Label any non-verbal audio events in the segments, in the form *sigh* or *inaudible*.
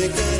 music.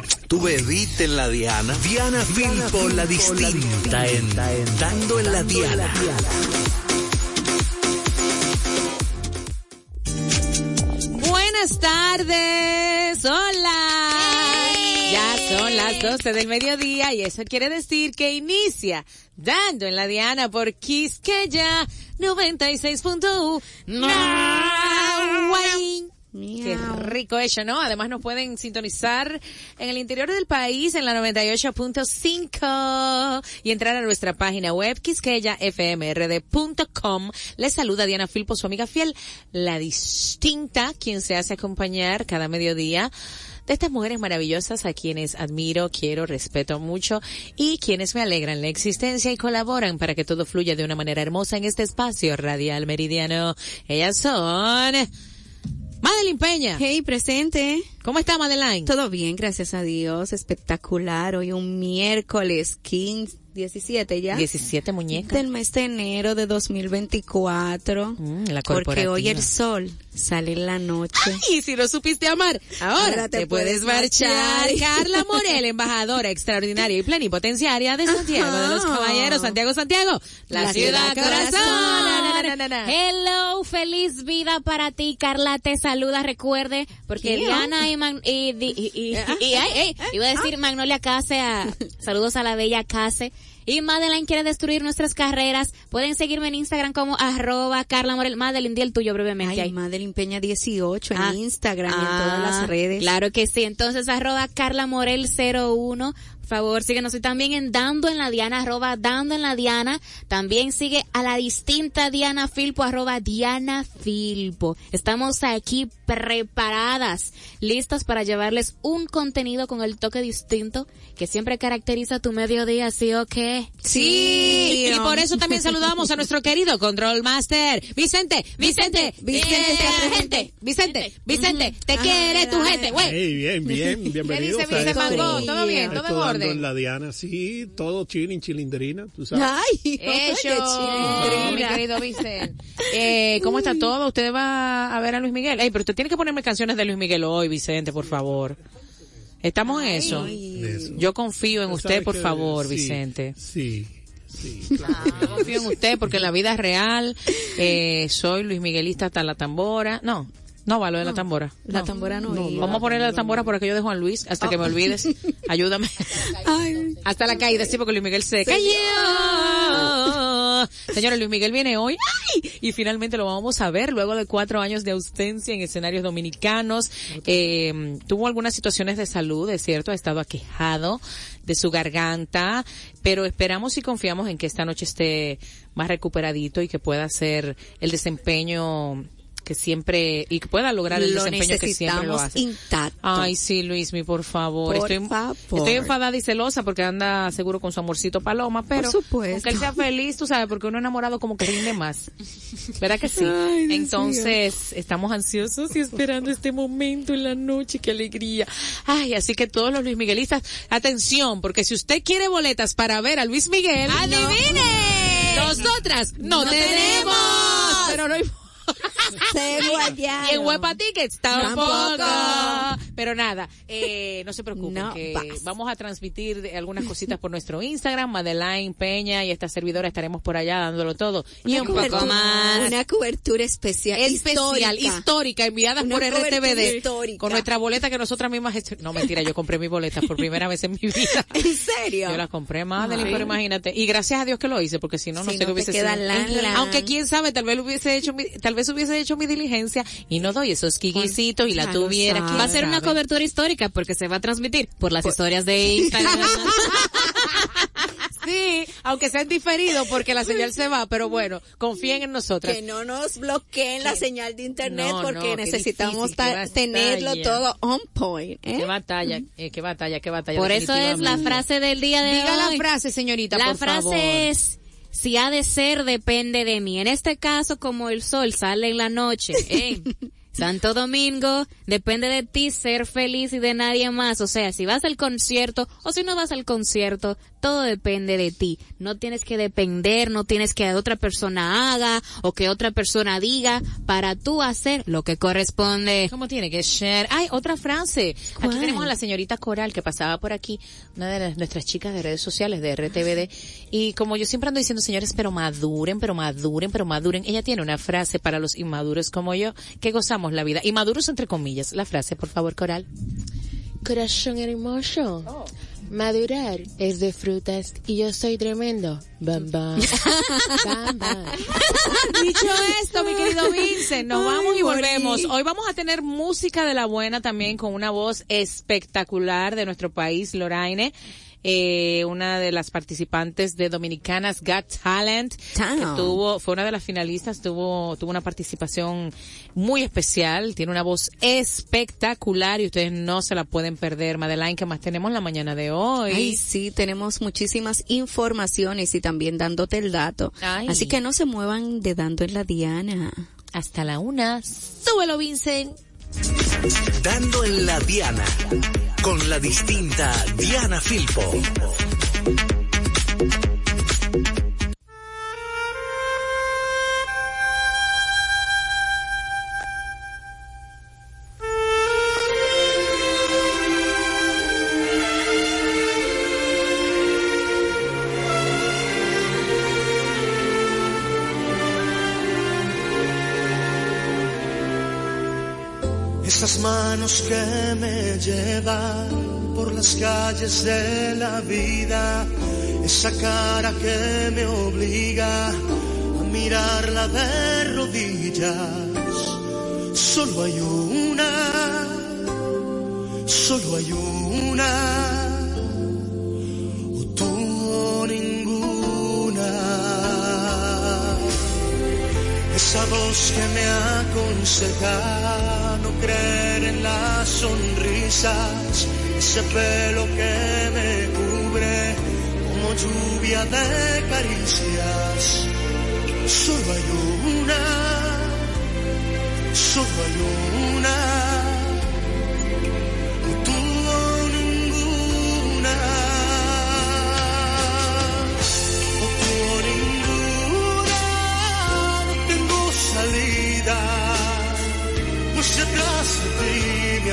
Tú bebiste en la Diana. Diana Filpo, la distinta, en, dando en la Diana. Buenas tardes, hola. Ya son las 12 del mediodía y eso quiere decir que inicia dando en la Diana por Quisqueya 96.1. No, Qué rico eso, ¿no? Además nos pueden sintonizar en el interior del país en la 98.5 y entrar a nuestra página web quisqueyafmrd.com. Les saluda Diana Filpo, su amiga fiel, la distinta, quien se hace acompañar cada mediodía de estas mujeres maravillosas a quienes admiro, quiero, respeto mucho y quienes me alegran la existencia y colaboran para que todo fluya de una manera hermosa en este espacio radial meridiano. Ellas son... Madeline Peña. Hey, presente. ¿Cómo está Madeline? Todo bien, gracias a Dios. Espectacular. Hoy un miércoles 15, 17 ya. 17 muñecas. Del mes de enero de 2024. Mm, la porque hoy el sol sale en la noche. Y si no supiste amar, ahora, te, puedes marchar. Carla Morel, embajadora extraordinaria y plenipotenciaria de Santiago de los Caballeros. Santiago, Santiago. La, ciudad, corazón. Hello, feliz vida para ti, Carla. Te saluda, recuerde, porque Diana y, Man- y, y, y- y- y- ay, ay, iba a decir Magnolia Case, a- saludos a la bella Case. Y Madeline quiere destruir nuestras carreras. Pueden seguirme en Instagram como arroba Carla Morel. Madeline, di el tuyo brevemente Ay, ahí. Madeline Peña 18 en Ah. Instagram y en Ah, todas las redes. Claro que sí. Entonces, arroba Carla Morel 01. Por favor, síguenos. Y también en Dando en la Diana, arroba Dando en la Diana. También sigue a la distinta Diana Filpo, arroba Diana Filpo. Estamos aquí preparadas, listas para llevarles un contenido con el toque distinto que siempre caracteriza tu mediodía, ¿sí o qué? Sí, y por eso también saludamos a nuestro querido Control Master, Vicente, Vicente, Vicente, Vicente. gente, Vicente, Vicente, te quiere tu gente, güey. Hey, bien, bien, *laughs* bienvenidos. dice a Vicente? ¿Todo bien? ¿Todo en en la Diana, sí, todo chilling, chilindrina, tú sabes. Ay, *laughs* Eso, mi querido Vicente. Eh, ¿Cómo está todo? ¿Usted va a ver a Luis Miguel? Ey, pero usted tiene que ponerme canciones de Luis Miguel hoy, Vicente, por favor. Estamos en eso. Eso. Yo confío en Tú usted, por que- favor, sí, Vicente. Sí, sí. *laughs* Yo confío en usted porque en la vida real eh, soy Luis Miguelista hasta la tambora. No, no va lo de la tambora. La No. tambora no, iba. Vamos a ponerle la tambora por aquello de Juan Luis hasta que me olvides. *laughs* Ayúdame. Ay, Hasta la caída, sí, porque Luis Miguel se cayó. Señores, Luis Miguel viene hoy ¡ay! y finalmente lo vamos a ver luego de cuatro años de ausencia en escenarios dominicanos. Eh, tuvo algunas situaciones de salud, es cierto, ha estado aquejado de su garganta, pero esperamos y confiamos en que esta noche esté más recuperadito y que pueda hacer el desempeño que siempre y que pueda lograr el lo desempeño que siempre lo hace. intacto. Ay, sí, Luismi, por favor. Por estoy, favor. estoy enfadada y celosa porque anda seguro con su amorcito paloma, pero Por supuesto. aunque él sea feliz, tú sabes, porque uno enamorado como que rinde más. ¿Verdad que sí? Ay, Entonces, estamos ansiosos y esperando este momento en la noche, qué alegría. Ay, así que todos los Luis Miguelistas, atención, porque si usted quiere boletas para ver a Luis Miguel, ¡Adivine! nosotras no, No tenemos, tenemos. pero no importa. *laughs* Se guayaron. Y en Huepa Tickets tampoco. Tampoco. Pero nada, eh, no se preocupen, No que vas. vamos a transmitir algunas cositas por nuestro Instagram, Madeline Peña y esta servidora estaremos por allá dándolo todo. Y un poco más. Una cobertura especial. Especial, histórica, histórica. enviada por RTBD histórica. con nuestra boleta que nosotras mismas no mentira yo compré mi boleta por primera vez en mi vida *laughs* ¿En serio? yo la compré Madeline Ay. pero imagínate y gracias a Dios que lo hice porque si no no Si sé no qué hubiese sido aunque quién sabe tal vez lo hubiese hecho mi, tal vez hubiese hecho mi diligencia y no doy esos quiquisitos y la Ya lo tuviera Va a ser una cobertura histórica porque se va a transmitir por las historias de Instagram. *laughs* sí aunque sea en diferido porque la señal se va pero bueno confíen en nosotras Que no nos bloqueen la señal de internet No, porque no, necesitamos difícil, qué ta- tenerlo todo on point. ¿eh? qué batalla eh, qué batalla qué batalla por eso es la frase del día de diga hoy. la frase señorita La por frase favor. es, si ha de ser, depende de mí. En este caso, como el sol sale en la noche, *laughs* ¿eh? Santo Domingo, depende de ti ser feliz y de nadie más. O sea, si vas al concierto o si no vas al concierto, todo depende de ti. No tienes que depender, no tienes que otra persona haga o que otra persona diga para tú hacer lo que corresponde. ¿Cómo tiene que ser? Ay, otra frase. ¿Cuál? Aquí tenemos a la señorita Coral que pasaba por aquí, una de las- nuestras chicas de redes sociales de RTVD. Y como yo siempre ando diciendo, señores, pero maduren, pero maduren, pero maduren. Ella tiene una frase para los inmaduros como yo, que gozamos la vida. Inmaduros entre comillas. La frase, por favor, Coral. Corazón hermoso. Madurar es de frutas y yo soy tremendo. Bam, bam. Bam, bam. Dicho esto, mi querido Vincent, nos Ay, vamos y morí. volvemos. Hoy vamos a tener música de la buena también con una voz espectacular de nuestro país, Loraine. Eh, una de las participantes de Dominicanas Got Talent, que tuvo, fue una de las finalistas, tuvo, tuvo una participación muy especial, tiene una voz espectacular y ustedes no se la pueden perder. Madeline, ¿qué más tenemos en la mañana de hoy? Ay, sí, tenemos muchísimas informaciones y también dándote el dato. Ay. Así que no se muevan de dando en la diana. Hasta la una. Súbelo, Vincent. Dando en la Diana. Con la distinta Diana Filpo. Esas manos que me llevan por las calles de la vida, esa cara que me obliga a mirarla de rodillas. Solo hay una, solo hay una, Esa voz que me aconseja no creer en las sonrisas, ese pelo que me cubre como lluvia de caricias. Solo hay una, solo hay una,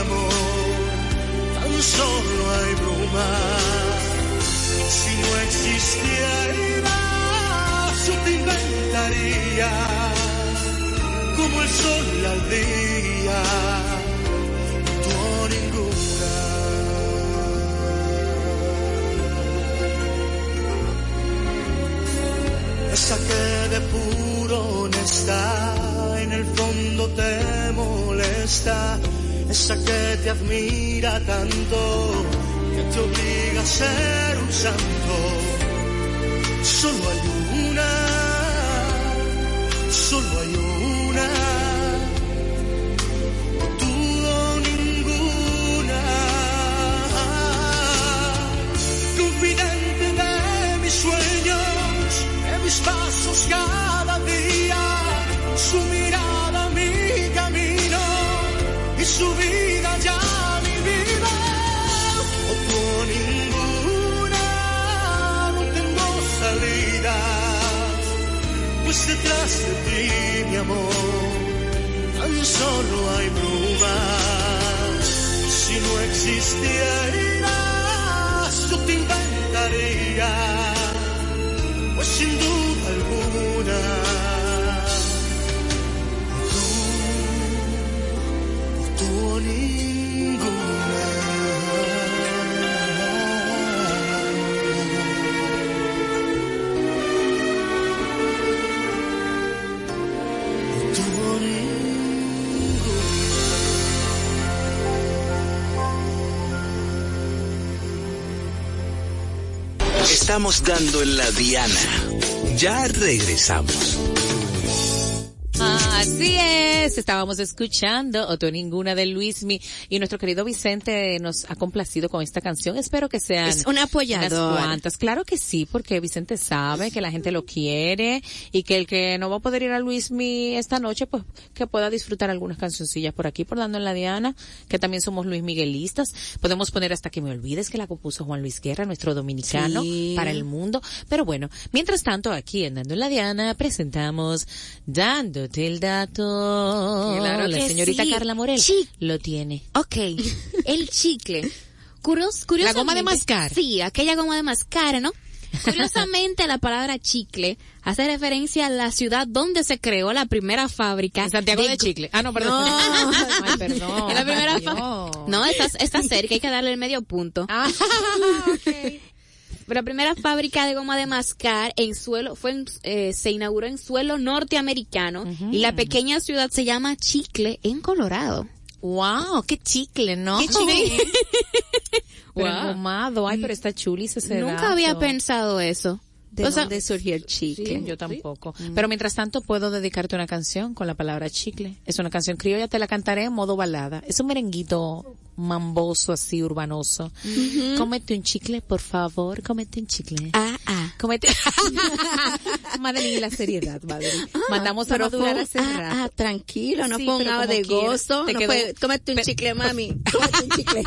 amor, tan solo hay bruma. Si no existieras, yo te inventaría como el sol al día, tú ninguna. esa que de puro honesta en el fondo te molesta, esa que te admira tanto que te obliga a ser un santo. Solo hay una, solo hay una, detrás de ti, mi amor, tan solo hay brumas. Si no existieras, yo te inventaría, pues sin duda alguna, Estamos dando en la diana. Ya regresamos. Así es, estábamos escuchando Otro Ninguna de Luismi y nuestro querido Vicente nos ha complacido con esta canción. Espero que sean Es un apoyador. unas cuantas. Claro que sí, porque Vicente sabe que la gente lo quiere y que el que no va a poder ir a Luismi esta noche, pues que pueda disfrutar algunas cancioncillas por aquí, por Dando en la Diana, que también somos Luis Miguelistas. Podemos poner hasta que me olvides que la compuso Juan Luis Guerra, nuestro dominicano Sí. para el mundo. Pero bueno, mientras tanto, aquí en Dando en la Diana presentamos Dándote el dato. Claro la señorita sí. Carla Morel lo tiene. Ok, el chicle. Curios, curiosamente, La goma de mascar. Sí, aquella goma de mascar, ¿no? Curiosamente, la palabra chicle hace referencia a la ciudad donde se creó la primera fábrica. En Santiago de Chicle. Ah, no, perdón. No. *laughs* Ay, perdón. *laughs* La primera no. No, está, está cerca, hay que darle el medio punto. Ah, *laughs* ok. La primera fábrica de goma de mascar en suelo fue en- eh, se inauguró en suelo norteamericano y la pequeña ciudad se llama Chicle en Colorado. Wow, qué chicle, ¿no? Qué chicle. *laughs* Pero Wow. engomado. Ay, pero está chulis ese Nunca dato. había pensado eso. ¿De O sea, dónde surgió el chicle? Sí, yo tampoco. Pero mientras tanto puedo dedicarte una canción con la palabra chicle. Es una canción criolla, te la cantaré en modo balada. Es un merenguito mamboso así, urbanoso. Cómete un chicle, por favor, cómete un chicle. Ah, ah. Cómete. *laughs* Madeline, la seriedad, Madeline. Mandamos a madurar fue- hace ah, rato. ah, tranquilo, no Sí, fue como de quiera. gozo. No fue, cómete un chicle, mami. *laughs* Cómete un chicle.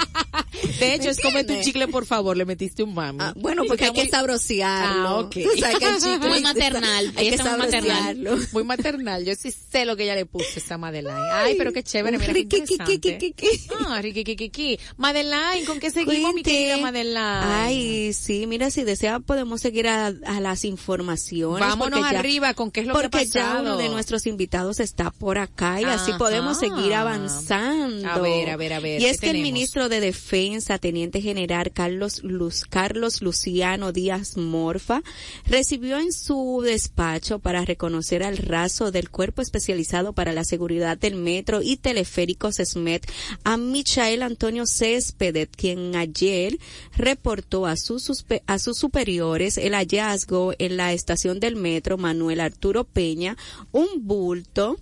De hecho, es cómete un chicle, por favor, le metiste un mami. Ah, bueno, porque hay que sabrosearlo. Ah, ok. Tú sabes que Muy maternal. Hay que maternal. Muy maternal. Yo sí sé lo que ella le puso a esa Madeline. Ay, pero qué chévere, mira qué interesante. Ah, riquiquiquiqui. Madeline, ¿con qué seguimos, mi Cuente. querida Madeline? Ay, sí, mira, si desea podemos seguir a, a las informaciones. Vámonos ya- arriba, ¿con qué es lo que ha Porque ya pasado? uno de nuestros invitados está por acá y así podemos seguir avanzando. A ver, a ver, a ver, Y es ¿qué que el ministro de Defensa, Teniente General Carlos Luz, Carlos Luciano Díaz Morfa, recibió en su despacho para reconocer al raso del Cuerpo Especializado para la Seguridad del Metro y Teleféricos SMET a Michael Antonio Céspedes, quien ayer reportó a sus, a sus superiores el hallazgo en la estación del metro Manuel Arturo Peña, un bulto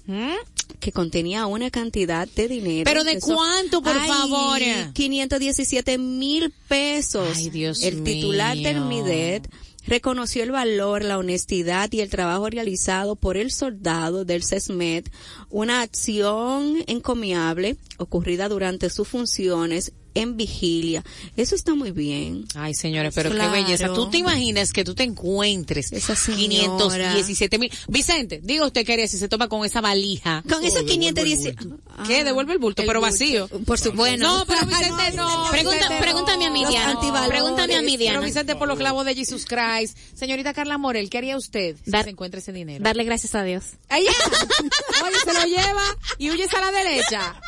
que contenía una cantidad de dinero. ¿Pero de cuánto, por Ay, favor? 517 mil pesos. Ay, Dios el titular del. MIDET reconoció el valor, la honestidad y el trabajo realizado por el soldado del CESMED, una acción encomiable ocurrida durante sus funciones en vigilia. Eso está muy bien. Ay, señores, pero Claro. qué belleza. ¿Tú te imaginas que tú te encuentres Esa señora. 517 mil? Vicente, diga usted qué haría si se toma con esa valija. Con esos 517. ¿Qué? Devuelve el bulto, el pero bulto. vacío. Por supuesto. No, pero *laughs* Vicente no. Pregunta- Vicente, pregúntame a mí, Los Diana. Pregúntame a mí, Pero Diana. Vicente por los clavos de Jesus Christ. Señorita Carla Morel, ¿qué haría usted si Dar- se encuentra ese dinero? Darle gracias a Dios. ¡Ay, ya! *laughs* Oye, se lo lleva y huyes a la derecha.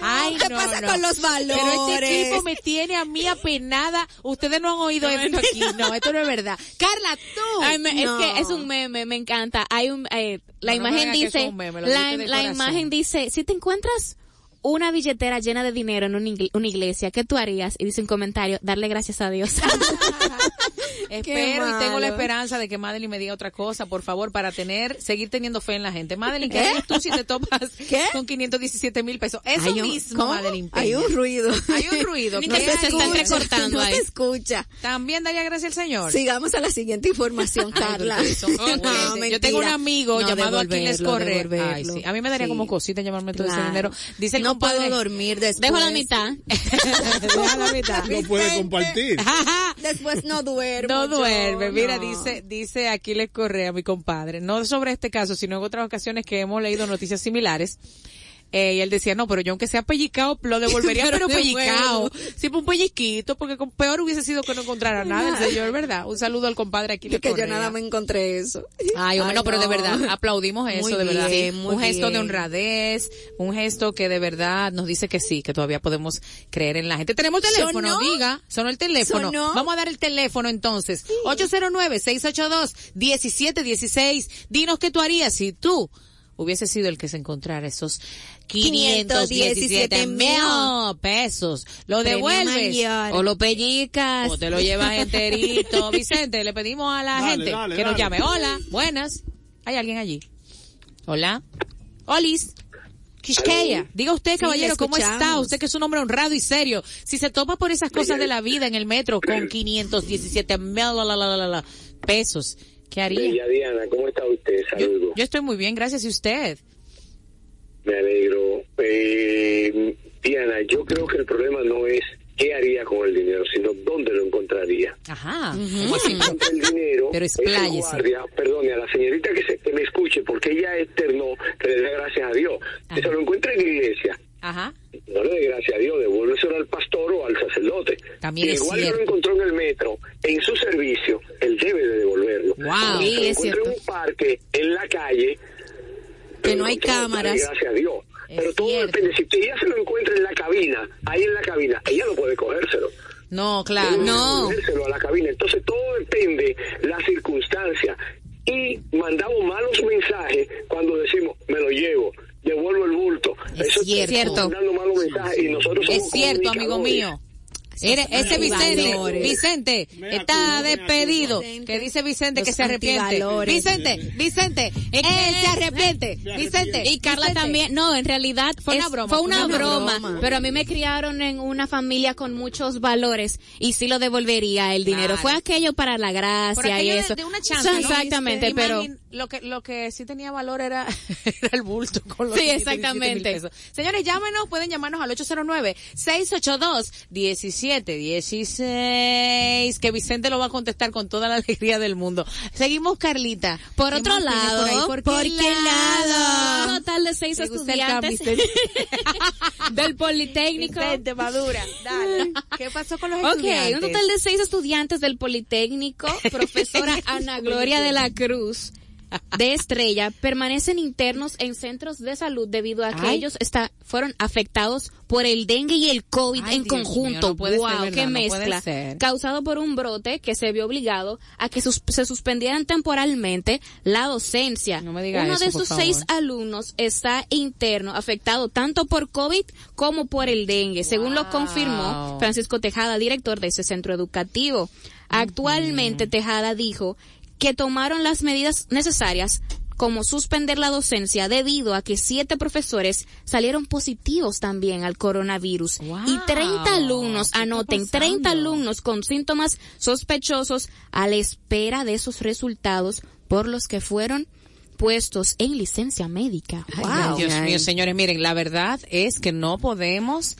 Ay, ¿Qué no, pasa no. con los valores? Pero este equipo me tiene a mí apenada. Ustedes no han oído esto aquí. *laughs* No, esto no es verdad. Carla, tú. Ay, me-. Es que es un meme, me encanta. Hay un, eh, la imagen dice, un meme, la, la imagen dice, si te encuentras una billetera llena de dinero en una iglesia, ¿qué tú harías? Y dice un comentario, darle gracias a Dios. *laughs* Espero y tengo la esperanza de que Madeline me diga otra cosa, por favor, para tener, seguir teniendo fe en la gente. Madeline, ¿qué harías tú si te topas *laughs* ¿Qué? con 517 mil pesos? Eso Hay un- mismo, ¿cómo? Madeline. Hay un ruido. Hay un ruido. *laughs* Ni ¿qué te- se hay? está entrecortando no ahí. se escucha. También daría gracias al Señor. Sigamos a la siguiente información, Carla. No, *laughs* Yo tengo un amigo No, llamado Aquiles Correa. Ay, sí. A mí me daría Sí. como cosita llamarme todo ese dinero. Dice no compadre. puedo dormir después. Dejo la mitad. Deja la mitad. No puede compartir. Después no duermo. No duerme. Mira, no. dice, dice Aquiles Correa, mi compadre, no sobre este caso, sino en otras ocasiones que hemos leído noticias similares. Eh, y él decía, no, pero yo aunque sea pellizcado, lo devolvería, *laughs* pero, Pero pellizcado. Siempre un pellizquito, porque con- peor hubiese sido que no encontrara nada, el señor, ¿verdad? Un saludo al compadre aquí. Que yo nada me encontré eso. Ay, hombre, no, pero de verdad, aplaudimos eso, Muy de verdad. bien, un gesto de honradez, un gesto que de verdad nos dice que sí, que todavía podemos creer en la gente. Tenemos teléfono, ¿Sonó? diga, sonó el teléfono. ¿Sonó? Vamos a dar el teléfono entonces. 809-682-1716. Dinos qué tú harías si tú hubiese sido el que se encontrara esos 517 mil pesos. ¿Lo devuelves mayor. o lo pellizcas o te lo llevas enterito? *laughs* Vicente, le pedimos a la Dale, gente dale, que nos llame. Hola, buenas. ¿Hay alguien allí? Hola. Olis. Quisqueya. Diga usted, caballero, le ¿cómo está? Usted que es un hombre honrado y serio. Si se topa por esas cosas de la vida en el metro con 517 mil pesos, ¿qué haría? Bella Diana, ¿cómo está usted? Yo, Saludos. yo estoy muy bien, gracias. ¿Y usted? Me alegro. Eh, Diana, yo creo que el problema no es qué haría con el dinero, sino dónde lo encontraría. Ajá. ¿Cómo así? Entonces, el dinero, Pero expláyese. guardia, perdone, a la señorita que, se, que me escuche, porque ella externó que le dé gracias a Dios. Que se lo encuentre en la iglesia. Ajá. No le dé gracias a Dios, devuélveselo al pastor o al sacerdote. También si es guardia cierto. lo encontró en el metro, en su servicio, él debe de devolverlo. Wow. Si Sí, lo es encuentra cierto. en un parque, en la calle, Que no hay cámaras. Gracias a Dios. Es Pero todo cierto. depende. Si ella se lo encuentra en la cabina, ahí en la cabina, ella no puede cogérselo. No, claro. Debe No. devolvérselo a la cabina. Entonces todo depende la circunstancia. Y mandamos malos mensajes cuando decimos, me lo llevo, devuelvo el bulto. Es Eso cierto. mandando malos mensajes y nosotros somos Es cierto, amigo mío. Eres- ese Vicente. Vicente, está despedido. Que dice Vicente que se arrepiente. Vicente, Vicente, él se arrepiente. Vicente. Y Carla Vicente. también, no, en realidad Fue una broma, fue una, una broma, broma. pero a mí me criaron en una familia con muchos valores y sí lo devolvería el dinero. Claro. Fue aquello para la gracia y eso. de una chance, Sí, ¿no? Exactamente, Imagín- pero lo que lo que sí tenía valor era, *laughs* era el bulto con los Sí, 517 exactamente. pesos. Señores, llámenos, pueden llamarnos al 809 682 1716 que Vicente lo va a contestar con toda la *laughs* alegría del mundo. Seguimos Carlita. por ¿Qué otro lado, por ahí? ¿Por, ¿por qué qué lado? un total de seis estudiantes *laughs* del Politécnico. Vicente, madura. Dale. ¿Qué pasó con los Ok, estudiantes? un total de seis estudiantes del Politécnico, profesora Ana Gloria de la Cruz de Estrella, permanecen internos en centros de salud debido a que Ay. ellos está, fueron afectados por el dengue y el COVID Ay, en Dios conjunto. mío, no puede ser wow, qué no mezcla. Causado por un brote que se vio obligado a que sus- se suspendieran temporalmente la docencia. No me Uno eso, de sus seis alumnos está interno, afectado tanto por COVID como por el dengue, según lo confirmó Francisco Tejada, director de ese centro educativo. Actualmente Tejada dijo que tomaron las medidas necesarias como suspender la docencia debido a que siete profesores salieron positivos también al coronavirus Wow. y 30 alumnos, ¿Qué está anoten, 30 pasando? alumnos con síntomas sospechosos a la espera de esos resultados por los que fueron puestos en licencia médica. Ay, wow. Dios mío, señores, miren, la verdad es que no podemos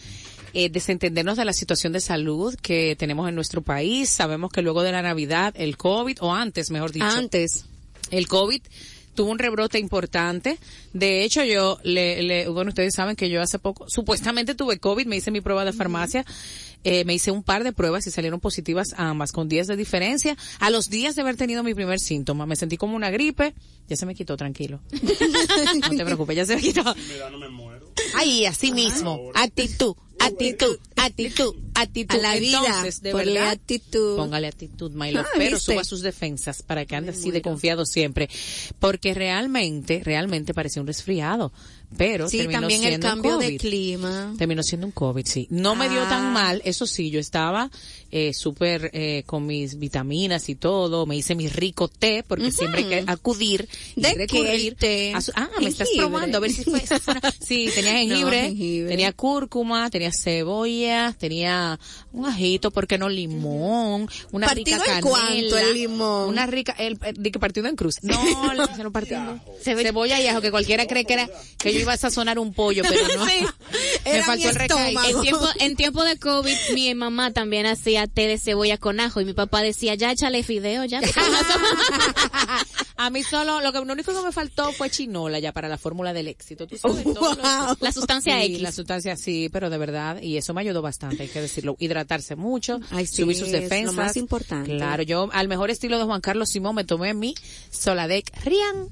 eh, desentendernos de la situación de salud que tenemos en nuestro país. Sabemos que luego de la Navidad, el COVID, o antes, mejor dicho, Antes. el COVID tuvo un rebrote importante. De hecho, yo, le, le, bueno, ustedes saben que yo hace poco, supuestamente tuve COVID, me hice mi prueba de farmacia, eh, me hice un par de pruebas y salieron positivas ambas, con días de diferencia. A los días de haber tenido mi primer síntoma, me sentí como una gripe, ya se me quitó, tranquilo. *laughs* no te preocupes, ya se me quitó. Ay, así mismo. Actitud, actitud, actitud, *laughs* actitud. A la vida, Entonces, de ponle verdad, actitud. Póngale actitud, my love, Ah, pero ¿viste? suba sus defensas para que ande así de confiado siempre. Porque realmente, realmente parecía un resfriado. Pero Sí, terminó también el siendo un cambio de COVID. clima. Terminó siendo un COVID, sí. No me dio tan Ah. mal, eso sí, yo estaba eh, súper eh, con mis vitaminas y todo, me hice mi rico té, porque siempre hay que acudir y ¿De qué el té? su- ah, me estás probando, a ver si fue, *laughs* sí, tenía jengibre, jengibre. tenía cúrcuma, tenía cebolla, tenía, un ajito, ¿por qué no limón? Una ¿Partido rica canela. cuánto el limón? Una rica, el, el- di que partido en cruz. No, *laughs* el- se lo partió en- Cebolla y ajo, que cualquiera cree que era, que yo iba a sazonar un pollo, pero *laughs* no. Sí. *laughs* Me Era faltó el recaído. estómago. En tiempo, en tiempo de COVID, mi mamá también hacía té de cebolla con ajo y mi papá decía, ya échale fideo, ya. *laughs* A mí solo, lo que lo único que me faltó fue chinola ya para la fórmula del éxito. ¿Tú sabes? Todo lo-. La sustancia Sí, X. La sustancia sí, pero de verdad, y eso me ayudó bastante, hay que decirlo. Hidratarse mucho, Ay, sí, subir sus es lo defensas. más importante. Claro, yo al mejor estilo de Juan Carlos Simón me tomé mi Soladec Rian.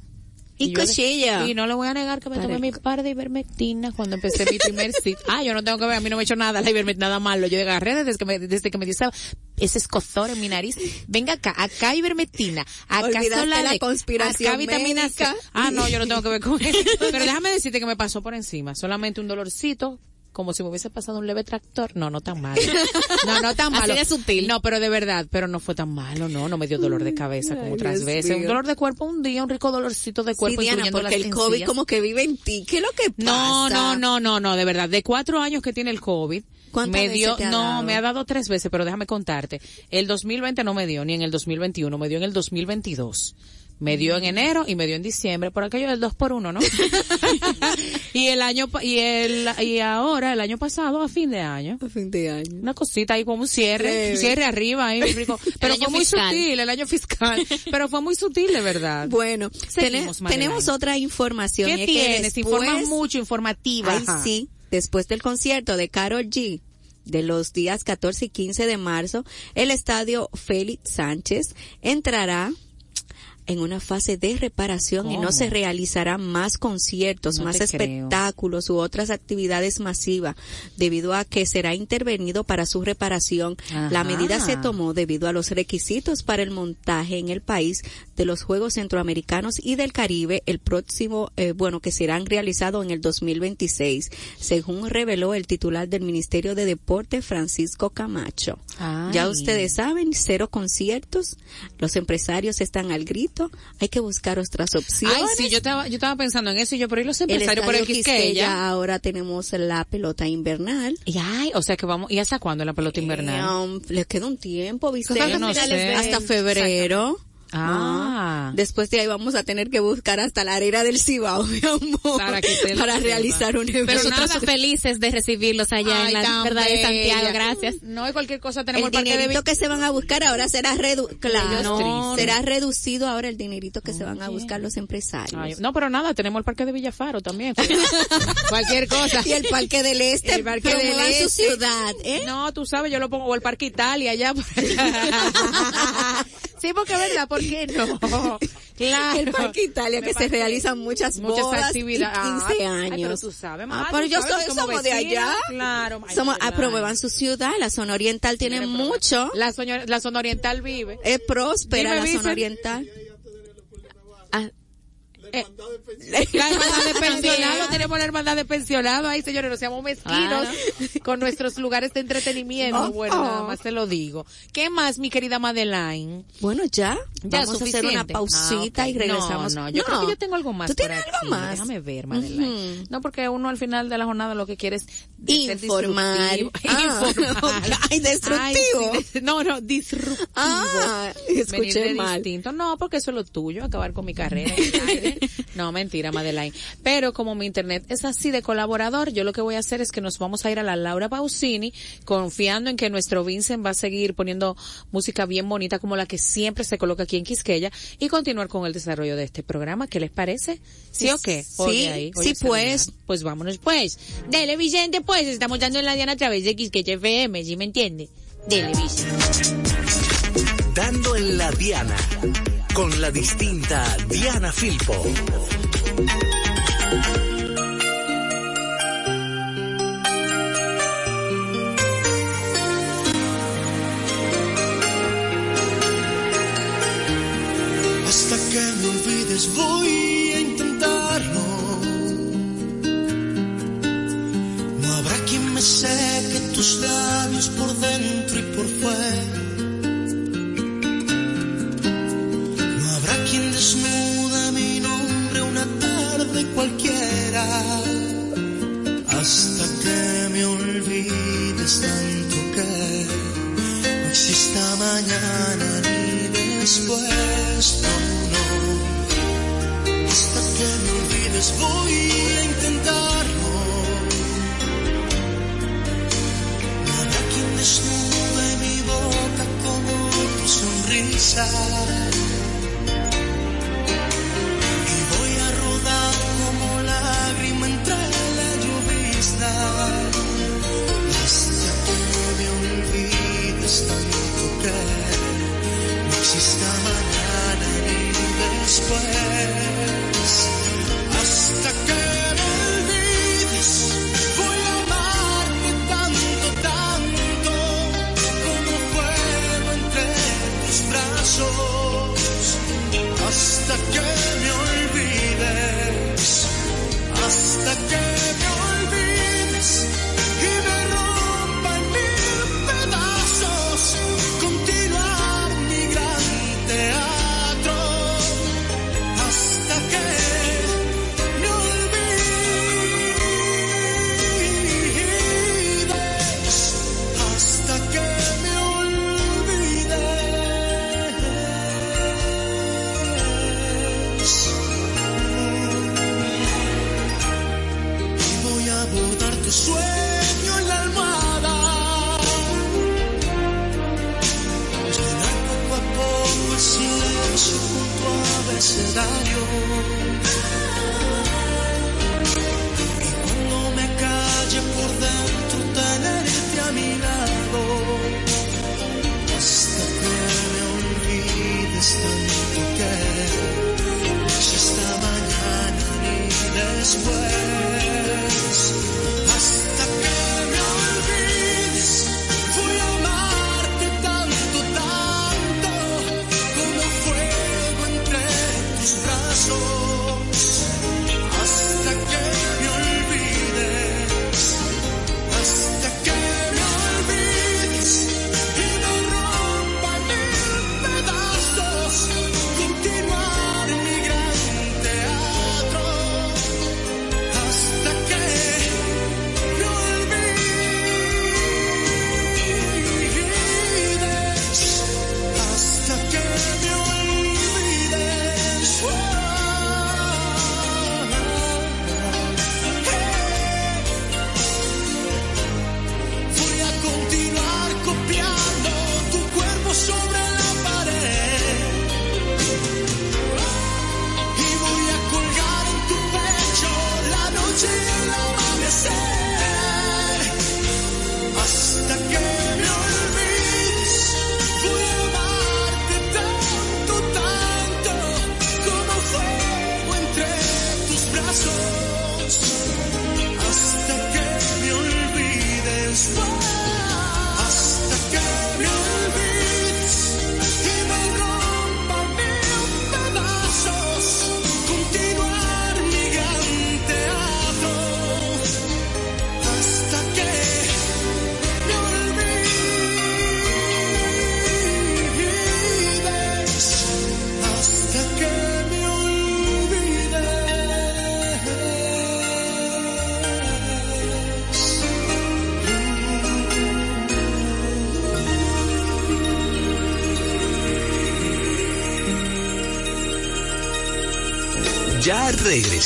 Y cochilla. No le voy a negar que me tomé mi par de ivermectina cuando empecé mi primer *laughs* sit. Ah, yo no tengo que ver, a mí no me he hecho nada la ivermectina, nada malo. Yo agarré desde que me, desde que me dice ese escozor en mi nariz. Venga acá, acá ivermectina, acá Olvidaste la conspiración acá vitamina C. Ah, no, yo no tengo que ver con *laughs* eso. Pero déjame decirte que me pasó por encima. Solamente un dolorcito, como si me hubiese pasado un leve tractor. No, no tan malo. *laughs* No, no tan Así malo. de sutil. No, pero de verdad, pero no fue tan malo, no. No me dio dolor de cabeza como Ay, otras Dios veces. Un dolor de cuerpo un día, un rico dolorcito de Sí, cuerpo. Diana, incluyendo porque las el COVID como que vive en ti. ¿Qué es lo que pasa? No, no, no, no, no, de verdad. De cuatro años que tiene el COVID, ¿Cuántas me dio, no, dado? me ha dado tres veces, pero déjame contarte. El 2020 no me dio, ni en el 2021, me dio en el 2022. Me dio en enero y me dio en diciembre, por aquello del dos por uno, ¿no? *laughs* y el año, y el, y ahora, el año pasado, a fin de año. A fin de año. Una cosita ahí como un cierre, un cierre arriba ahí, rico. *laughs* Pero fue muy fiscal. sutil, el año fiscal. Pero fue muy sutil, de verdad. Bueno, Seguimos, Madeline. tenemos otra información. ¿Qué tienes? después- Informa mucho, informativa. Ay, sí. Después del concierto de Carol G de los días 14 y 15 de marzo, el estadio Félix Sánchez entrará en una fase de reparación y no ¿Cómo? se realizarán más conciertos, No más te creo. espectáculos u otras actividades masivas debido a que será intervenido para su reparación. La Ajá. medida se tomó debido a los requisitos para el montaje en el país de los Juegos Centroamericanos y del Caribe el próximo, eh, bueno, que serán realizados en el 2026, según reveló el titular del Ministerio de Deporte, Francisco Camacho. Ay. Ya ustedes saben, cero conciertos, los empresarios están al grito, hay que buscar otras opciones. Ay, sí, yo estaba, yo estaba pensando en eso y yo, pero ¿y los empresarios por el Quisqueya, ahora tenemos la pelota invernal. Y ay, o sea que vamos, ¿y hasta cuándo la pelota invernal? Eh, um, les queda un tiempo, ¿viste? Yo no Hasta sé. hasta febrero. Ah. No. Después de ahí vamos a tener que buscar hasta la arena del Cibao, *laughs* mi amor, Para que para realizar un evento. Pero nosotros felices de recibirlos allá Ay, en la verdad de. Santiago, gracias. No hay cualquier cosa, tenemos el el, parque de dinerito Vi- que se van a buscar ahora será redu claro, tristes. será reducido ahora el dinerito que se van a buscar los empresarios. Ay, no, pero nada, tenemos el parque de Villafaro también. *laughs* cualquier cosa. Y el Parque del Este, El Parque del promuevan su Este. ciudad, ¿eh? No, tú sabes, yo lo pongo, o el Parque Italia allá. por allá. *laughs* sí, porque es verdad, ¿por qué no? *laughs* Claro. El Parque Italia, Me que se realizan muchas, muchas bodas actividades. y 15 Ay, años. pero tú sabes, Ah, pero yo sabes, soy, somos de vecina, allá. Claro. Ay, Somos, ah, Madeline. promuevan su ciudad, la zona oriental tiene Pero- mucho, La, soño- la zona oriental vive. es próspera Dime, la zona oriental. Ah, eh, la hermandad de *laughs* pensionados, tenemos la hermandad de pensionados, ay señores, no seamos mezquinos *laughs* con nuestros lugares de entretenimiento, Oh, bueno, oh. nada más te lo digo. ¿Qué más, mi querida Madeline? Bueno, ya, Ya, vamos a hacer una suficiente. pausita Ah, y regresamos. No, no, yo creo que yo tengo algo más. ¿Tú tienes aquí. algo más? Déjame ver, Madeline. No, porque uno al final de la jornada lo que quiere es Informar. Ah, Informar. ay, destructivo. Ay, sí, no, no, disruptivo. Ah, escuché mal. distinto. No, porque eso es lo tuyo, acabar con mi carrera. *laughs* aire. *laughs* no, mentira, Madeline. Pero como mi internet es así de colaborador, yo lo que voy a hacer es que nos vamos a ir a la Laura Pausini, confiando en que nuestro Vincent va a seguir poniendo música bien bonita como la que siempre se coloca aquí en Quisqueya y continuar con el desarrollo de este programa. ¿Qué les parece? ¿Sí o qué? Sí, ahí, oye sí, pues. Pues vámonos pues. Dele Vicente pues, estamos dando en la Diana a través de Quisqueya FM, ¿sí me entiende? Dele Vicente. Dando en la Diana, con la distinta Diana Filpo. Hasta que me olvides voy a intentarlo. No habrá quien me seque tus labios por dentro y por fuera. Quien desnuda mi nombre una tarde cualquiera. Hasta que me olvides tanto que no exista mañana ni después, no, no. Hasta que me olvides voy a intentarlo.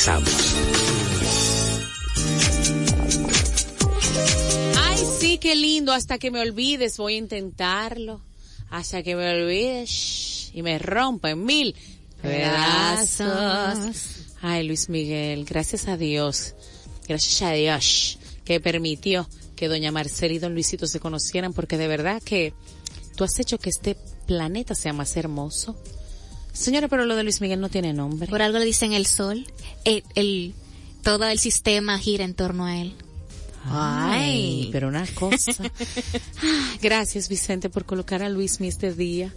Regresamos. Ay, sí, qué lindo. Hasta que me olvides, voy a intentarlo. Hasta que me olvides y me rompa en mil pedazos. Ay, Luis Miguel, gracias a Dios. Gracias a Dios que permitió que doña Marcela y don Luisito se conocieran porque de verdad que tú has hecho que este planeta sea más hermoso. Señora, pero lo de Luis Miguel no tiene nombre. Por algo le dicen el sol. El, el- todo el sistema gira en torno a él. Ay, pero una cosa. *laughs* Ah, Gracias, Vicente, por colocar a Luismi este día.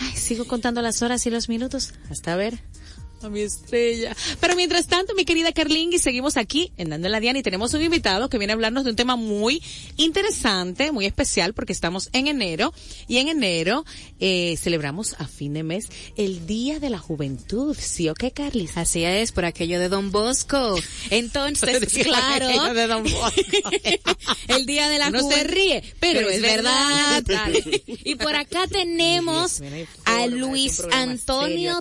Ay, sigo contando las horas y los minutos. Hasta ver. A mi estrella. Pero mientras tanto, mi querida Carlingui, seguimos aquí en Dando en la Diana y tenemos un invitado que viene a hablarnos de un tema muy interesante, muy especial, porque estamos en enero y en enero eh, celebramos a fin de mes el Día de la Juventud. ¿Sí o qué, Carlis? Así es, por aquello de Don Bosco. Entonces, *laughs* claro, Aquello de Don Bosco. *laughs* el Día de la Juventud. se ríe, pero, pero es verdad. *laughs* Y por acá tenemos Dios no a Luis Antonio.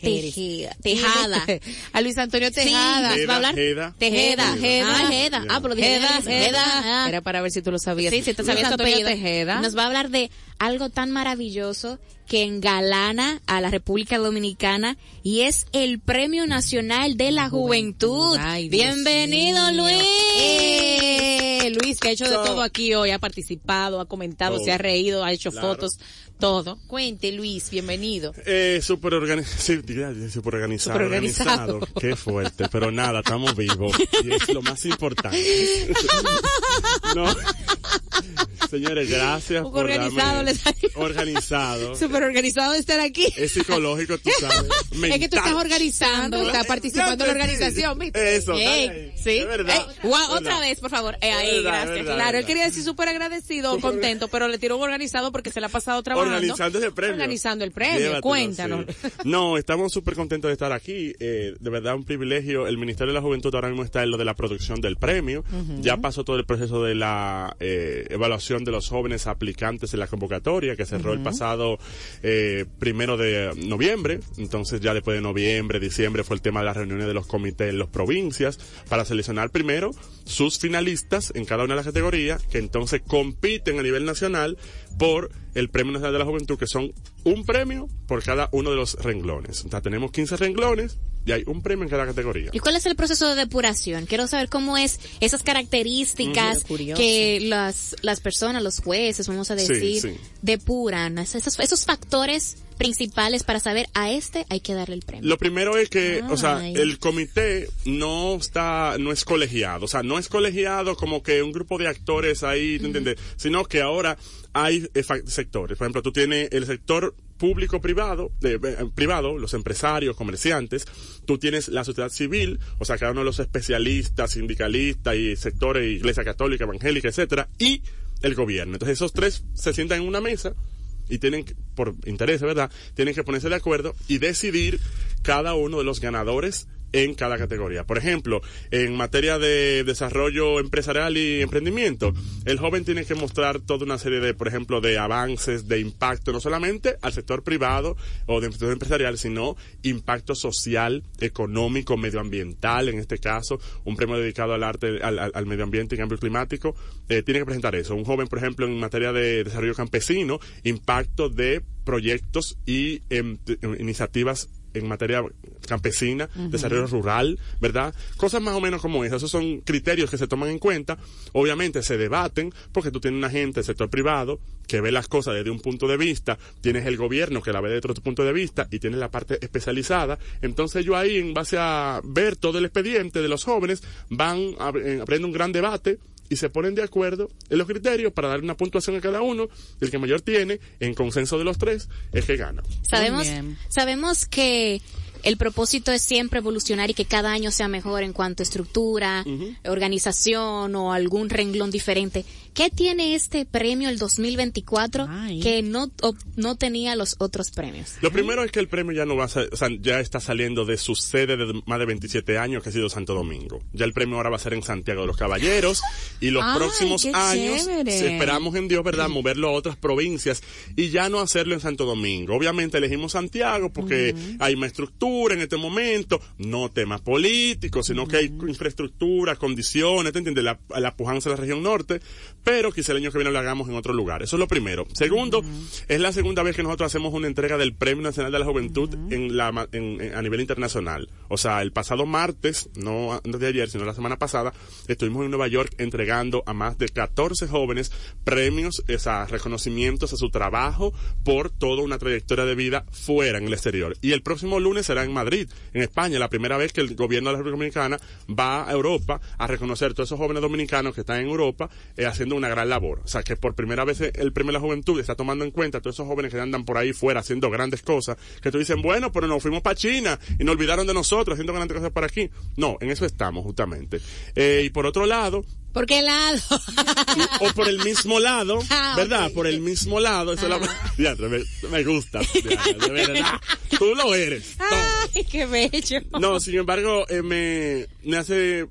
Tejeda. Tejada. *laughs* a Luis Antonio Tejada. Sí, va a hablar. Jeda. Tejeda. Tejeda. Ah, Jeda. Ah, pero dije Tejeda. Tejeda. Ah. Era para ver si tú lo sabías. Sí, sí, te sabías Antonio. Tejeda. Nos va a hablar de algo tan maravilloso que engalana a la República Dominicana y es el Premio Nacional de la Juventud. Ay, Bienvenido, mío. Luis. Eh, Luis, que ha hecho de todo aquí hoy, ha participado, ha comentado, Todo. se ha reído, ha hecho Claro. fotos, todo. Cuente, Luis, bienvenido. Eh, súper organizado, *laughs* sí, súper organizado, Superorganizado. organizado. Qué fuerte, pero nada, estamos vivos y es lo más importante. *laughs* no. Señores, gracias por organizado darme- le salió. organizado. Súper organizado de estar aquí. Es psicológico, tú sabes. Es que tú estás organizando, estás participando en la te- organización, ¿viste? Eso, Ey, sí. Es verdad. Ey, Es otra verdad. vez, por favor. Eh, ahí, verdad, gracias. verdad. Claro, él quería decir súper agradecido, *laughs* contento, pero le tiró un organizado porque se le ha pasado trabajando. Organizando ese premio. Organizando el premio, Llévatelo, cuéntanos. sí. *laughs* No, estamos súper contentos de estar aquí. Eh, de verdad, un privilegio. El Ministerio de la Juventud ahora mismo está en lo de la producción del premio. Ya pasó todo el proceso de la eh, evaluación de los jóvenes aplicantes en la convocatoria que cerró el pasado eh, primero de noviembre. Entonces, ya después de noviembre, diciembre, fue el tema de las reuniones de los comités en las provincias para seleccionar primero sus finalistas en cada una de las categorías que entonces compiten a nivel nacional por el Premio Nacional de la Juventud, que son un premio por cada uno de los renglones. O sea, tenemos 15 renglones y hay un premio en cada categoría. ¿Y cuál es el proceso de depuración? Quiero saber cómo es esas características que las, las personas, los jueces, vamos a Sí, decir, sí. depuran, esos, esos factores principales para saber a este hay que darle el premio. Lo primero es que, o sea, el comité no está, no es colegiado, o sea, no es colegiado como que un grupo de actores ahí, ¿te entiendes? Sino que ahora hay eh, sectores. Por ejemplo, tú tienes el sector público privado, de, eh, privado, los empresarios, comerciantes, tú tienes la sociedad civil, o sea, cada uno de los especialistas, sindicalistas y sectores, iglesia católica, evangélica, etcétera, y el gobierno. Entonces esos tres se sientan en una mesa y tienen, que, por interés, ¿verdad? Tienen que ponerse de acuerdo y decidir cada uno de los ganadores en cada categoría. Por ejemplo, en materia de desarrollo empresarial y emprendimiento, el joven tiene que mostrar toda una serie de, por ejemplo, de avances, de impacto, no solamente al sector privado o sector empresarial, sino impacto social, económico, medioambiental, en este caso, un premio dedicado al arte, al, al- medio ambiente y cambio climático, eh, tiene que presentar eso. Un joven, por ejemplo, en materia de desarrollo campesino, impacto de proyectos y em, iniciativas en materia campesina, desarrollo rural, ¿verdad? Cosas más o menos como esas. Esos son criterios que se toman en cuenta. Obviamente se debaten porque tú tienes una gente del sector privado que ve las cosas desde un punto de vista, tienes el gobierno que la ve desde otro punto de vista y tienes la parte especializada. Entonces yo ahí, en base a ver todo el expediente de los jóvenes, van a- eh, abriendo un gran debate y se ponen de acuerdo en los criterios para dar una puntuación a cada uno. El que mayor tiene, en consenso de los tres, es que gana. Sabemos, sabemos que el propósito es siempre evolucionar y que cada año sea mejor en cuanto a estructura, organización o algún renglón diferente. ¿Qué tiene este premio el 2024 Ay. que no, no tenía los otros premios? Lo primero es que el premio ya no va a o sea, ya está saliendo de su sede de más de 27 años, que ha sido Santo Domingo. Ya el premio ahora va a ser en Santiago de los Caballeros y los Ay, próximos años chévere. esperamos en Dios, ¿verdad? Moverlo a otras provincias y ya no hacerlo en Santo Domingo. Obviamente elegimos Santiago porque hay más estructura en este momento, no temas políticos, sino que hay infraestructura, condiciones, ¿te entiendes? La, la pujanza de la región norte, pero quizá el año que viene lo hagamos en otro lugar. Eso es lo primero. Segundo, es la segunda vez que nosotros hacemos una entrega del Premio Nacional de la Juventud en la, en- en- a nivel internacional. O sea, el pasado martes, no antes de ayer, sino la semana pasada, estuvimos en Nueva York entregando a más de 14 jóvenes premios, o sea, reconocimientos a su trabajo por toda una trayectoria de vida fuera en el exterior. Y el próximo lunes será en Madrid, en España, la primera vez que el gobierno de la República Dominicana va a Europa a reconocer a todos esos jóvenes dominicanos que están en Europa eh, haciendo haciendo una gran labor. O sea, que por primera vez el premio de la juventud está tomando en cuenta a todos esos jóvenes que andan por ahí fuera haciendo grandes cosas, que tú dicen, bueno, pero nos fuimos para China y nos olvidaron de nosotros haciendo grandes cosas para aquí. No, en eso estamos justamente. Eh, y por otro lado, ¿Por qué lado? o por el mismo lado, *laughs* Ah, ¿verdad? Por el mismo lado, eso es la... *laughs* Me, me gusta, *laughs* de verdad. Tú lo eres. Ay, qué bello. No, sin embargo, eh, me, me hace,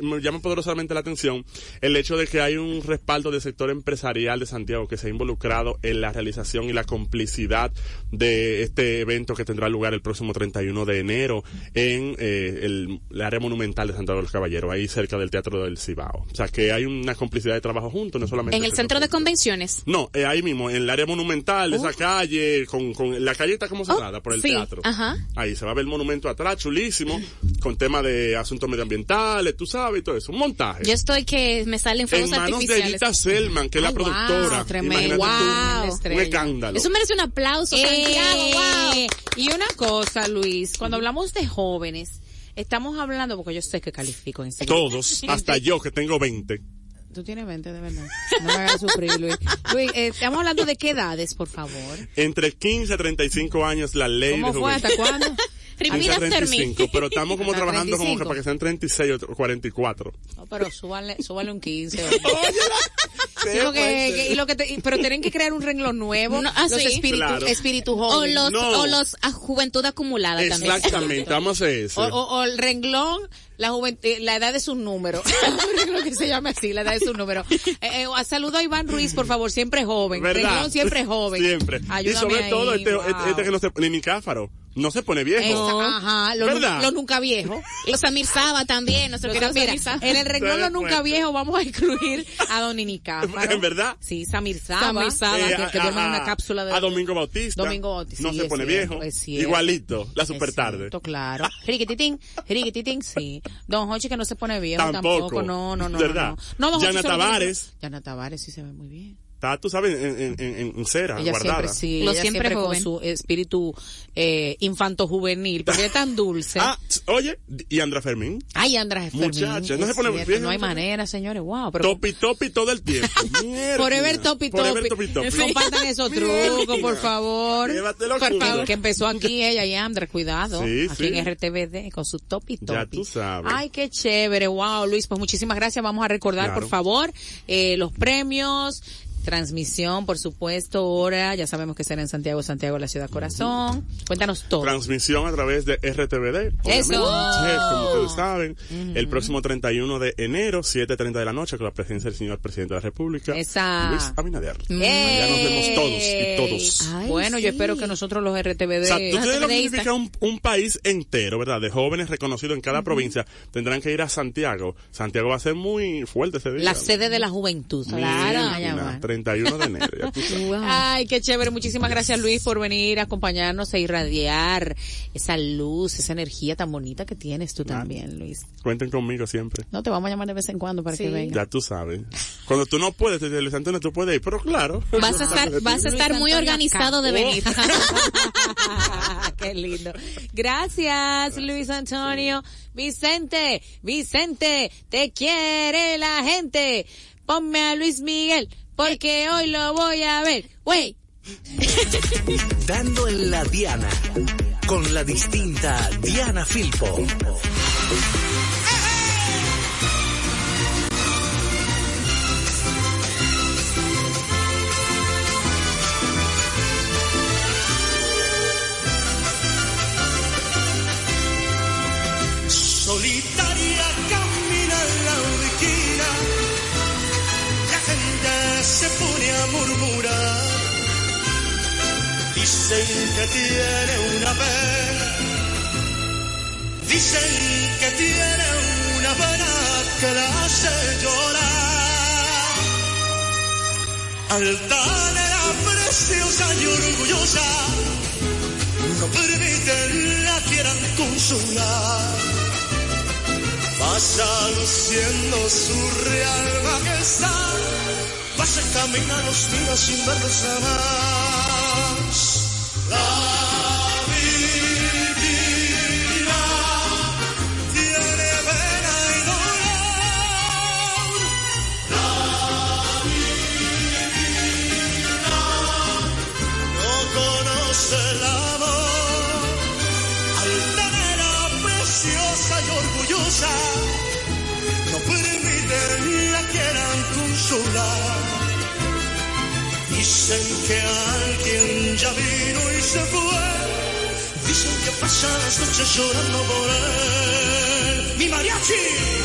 me llama poderosamente la atención el hecho de que hay un respaldo del sector empresarial de Santiago que se ha involucrado en la realización y la complicidad de este evento que tendrá lugar el próximo 31 de enero en eh, el, el área monumental de Santiago de los Caballeros, ahí cerca del Teatro del Cibao. O sea, que hay una complicidad de trabajo juntos, no solamente... En el centro de convenciones. No, eh, ahí mismo, en el área monumental, esa calle, con, con la calle está como cerrada por el Oh, sí, teatro. ajá. Ahí se va a ver el monumento atrás, chulísimo, con tema de asuntos medioambientales, tú sabes, y todo eso. Un montaje. Yo estoy que me salen en fuegos manos de artificiales. Edita Selman, que es la Ay, wow, productora. tremendo. Imagínate tú, Wow. un escándalo. Eso merece un aplauso, Eh, Santiago, wow. Y una cosa, Luis, cuando hablamos de jóvenes, estamos hablando, porque yo sé que califico en serio. Todos, *laughs* hasta yo que tengo 20. Tú tienes 20, de verdad. No me hagas sufrir, Luis. Luis, eh, estamos hablando de qué edades, por favor. Entre 15 a 35 años la ley ¿Cómo de fue? ¿Hasta cuándo? 15 a Repeat after me. 35, pero estamos como Hasta trabajando como que 35. para que sean 36 o 44. No, pero súbale, súbale un 15. *laughs* Sí, y lo que te- y- pero tienen que crear un renglón nuevo. No, ah, los sí. espíritu, Claro. espíritu O los, No. o los a juventud acumulada también. Exactamente, vamos a hacer *laughs* eso. O, o- o el renglón, la juventud, la edad es *laughs* un número. renglón que se llame así, la edad es un número. Eh, eh, saludo a Iván Ruiz, por favor, siempre joven. ¿Verdad? Renglón siempre joven. Siempre. y Ayúdame sobre ahí, todo este, wow. este- este que no se ni micáfaro. No se pone viejo. Esa- ajá, lo, ¿Verdad? lo nunca viejo. Los Samir Saba también, nuestro querido mira, Samir Saba. en el renglón lo nunca viejo vamos a incluir a Don Ninicáfaro. *laughs* ¿En verdad? Sí, Samir Saba. Samir Saba. Eh, que, que a- duerme en a- una cápsula de... a Domingo Bautista. Domingo Bautista. No sí, se pone cierto, viejo. es cierto. Igualito, la super tarde. cierto, claro. Riquititín, riquititín, sí. Don Hochi que no se pone viejo Tampoco. tampoco. No, no, no. ¿Verdad? No, no. Don Yana. Tavares. Yana Tavares sí se ve muy bien. Está, tú sabes, en, en, en, en cera, Ella guardada. siempre sí, Lo ella siempre siempre, con joven. su espíritu eh, infanto juvenil, porque es tan dulce. *laughs* Ah, oye, y Andra Fermín. Ay, Andrés Fermín. Muchacha, no se pone cierto, vieja, No hay manera, señores. Wow, pero Topi topi todo el tiempo. *laughs* Mierda. Forever Topi Forever Topi. topi topi. Compartan esos trucos, por favor. Llévatelo Por favor, que empezó aquí ella y Andrés, cuidado. Sí, aquí sí. en RTVD con su Topi Topi. Ya tú sabes. Ay, qué chévere. Wow, Luis, pues muchísimas gracias. Vamos a recordar, Claro. por favor, eh, los premios. Transmisión, por supuesto, hora, ya sabemos que será en Santiago, Santiago, la ciudad corazón. Cuéntanos todo. Transmisión a través de RTVD. Eso. Como ustedes saben. El próximo 31 de enero, 7.30 de la noche, con la presencia del señor presidente de la República. Esa. Luis Abinader. Nos vemos todos y todos. Ay, bueno, yo espero que nosotros los RTVD. O sea, tú sabes lo que significa un, un país entero, ¿verdad? De jóvenes reconocidos en cada provincia. Tendrán que ir a Santiago. Santiago va a ser muy fuerte ese día. la sede de la juventud. Claro. Allá va. 31 de enero. ya tú sabes. Ay, qué chévere. Muchísimas gracias, Luis, por venir a acompañarnos e irradiar esa luz, esa energía tan bonita que tienes tú también, Luis. Cuenten conmigo siempre. No, te vamos a llamar de vez en cuando para que venga. Ya tú sabes. Cuando tú no puedes, dice, Luis Antonio, tú puedes ir. Pero claro. Vas a estar, *laughs* vas a estar muy organizado de venir. *laughs* *laughs* Qué lindo. Gracias, Luis Antonio. Vicente, Vicente, te quiere la gente. Ponme a Luis Miguel, porque hoy lo voy a ver. Wey. Dando en la Diana. Con la distinta Diana Filpo. solitaria se pone a murmurar, dicen que tiene una pena, dicen que tiene una pena que la hace llorar. Altanera preciosa y orgullosa, no permiten la quieran consolar. Pasa luciendo su real majestad, pasa camina los días sin verlos jamás. La vida tiene pena y dolor. La vida no conoce el amor. Altanera, preciosa y orgullosa, no permite ni la quieran consolar. Dicen que alguien ya vino y se fue. Dicen que pasan las noches llorando por él. ¡Mi mariachi!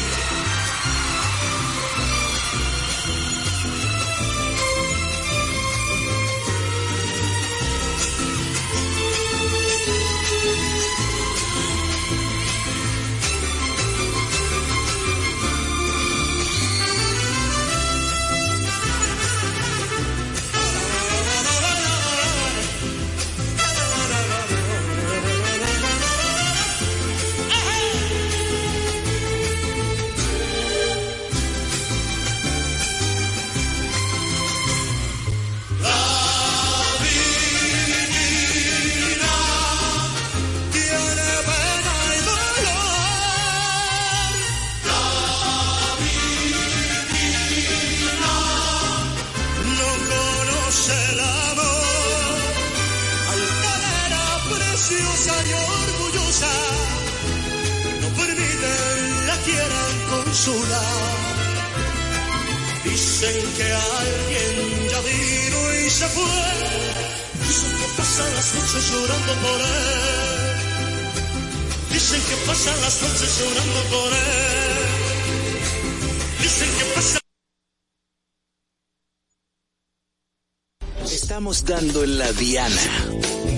En la diana.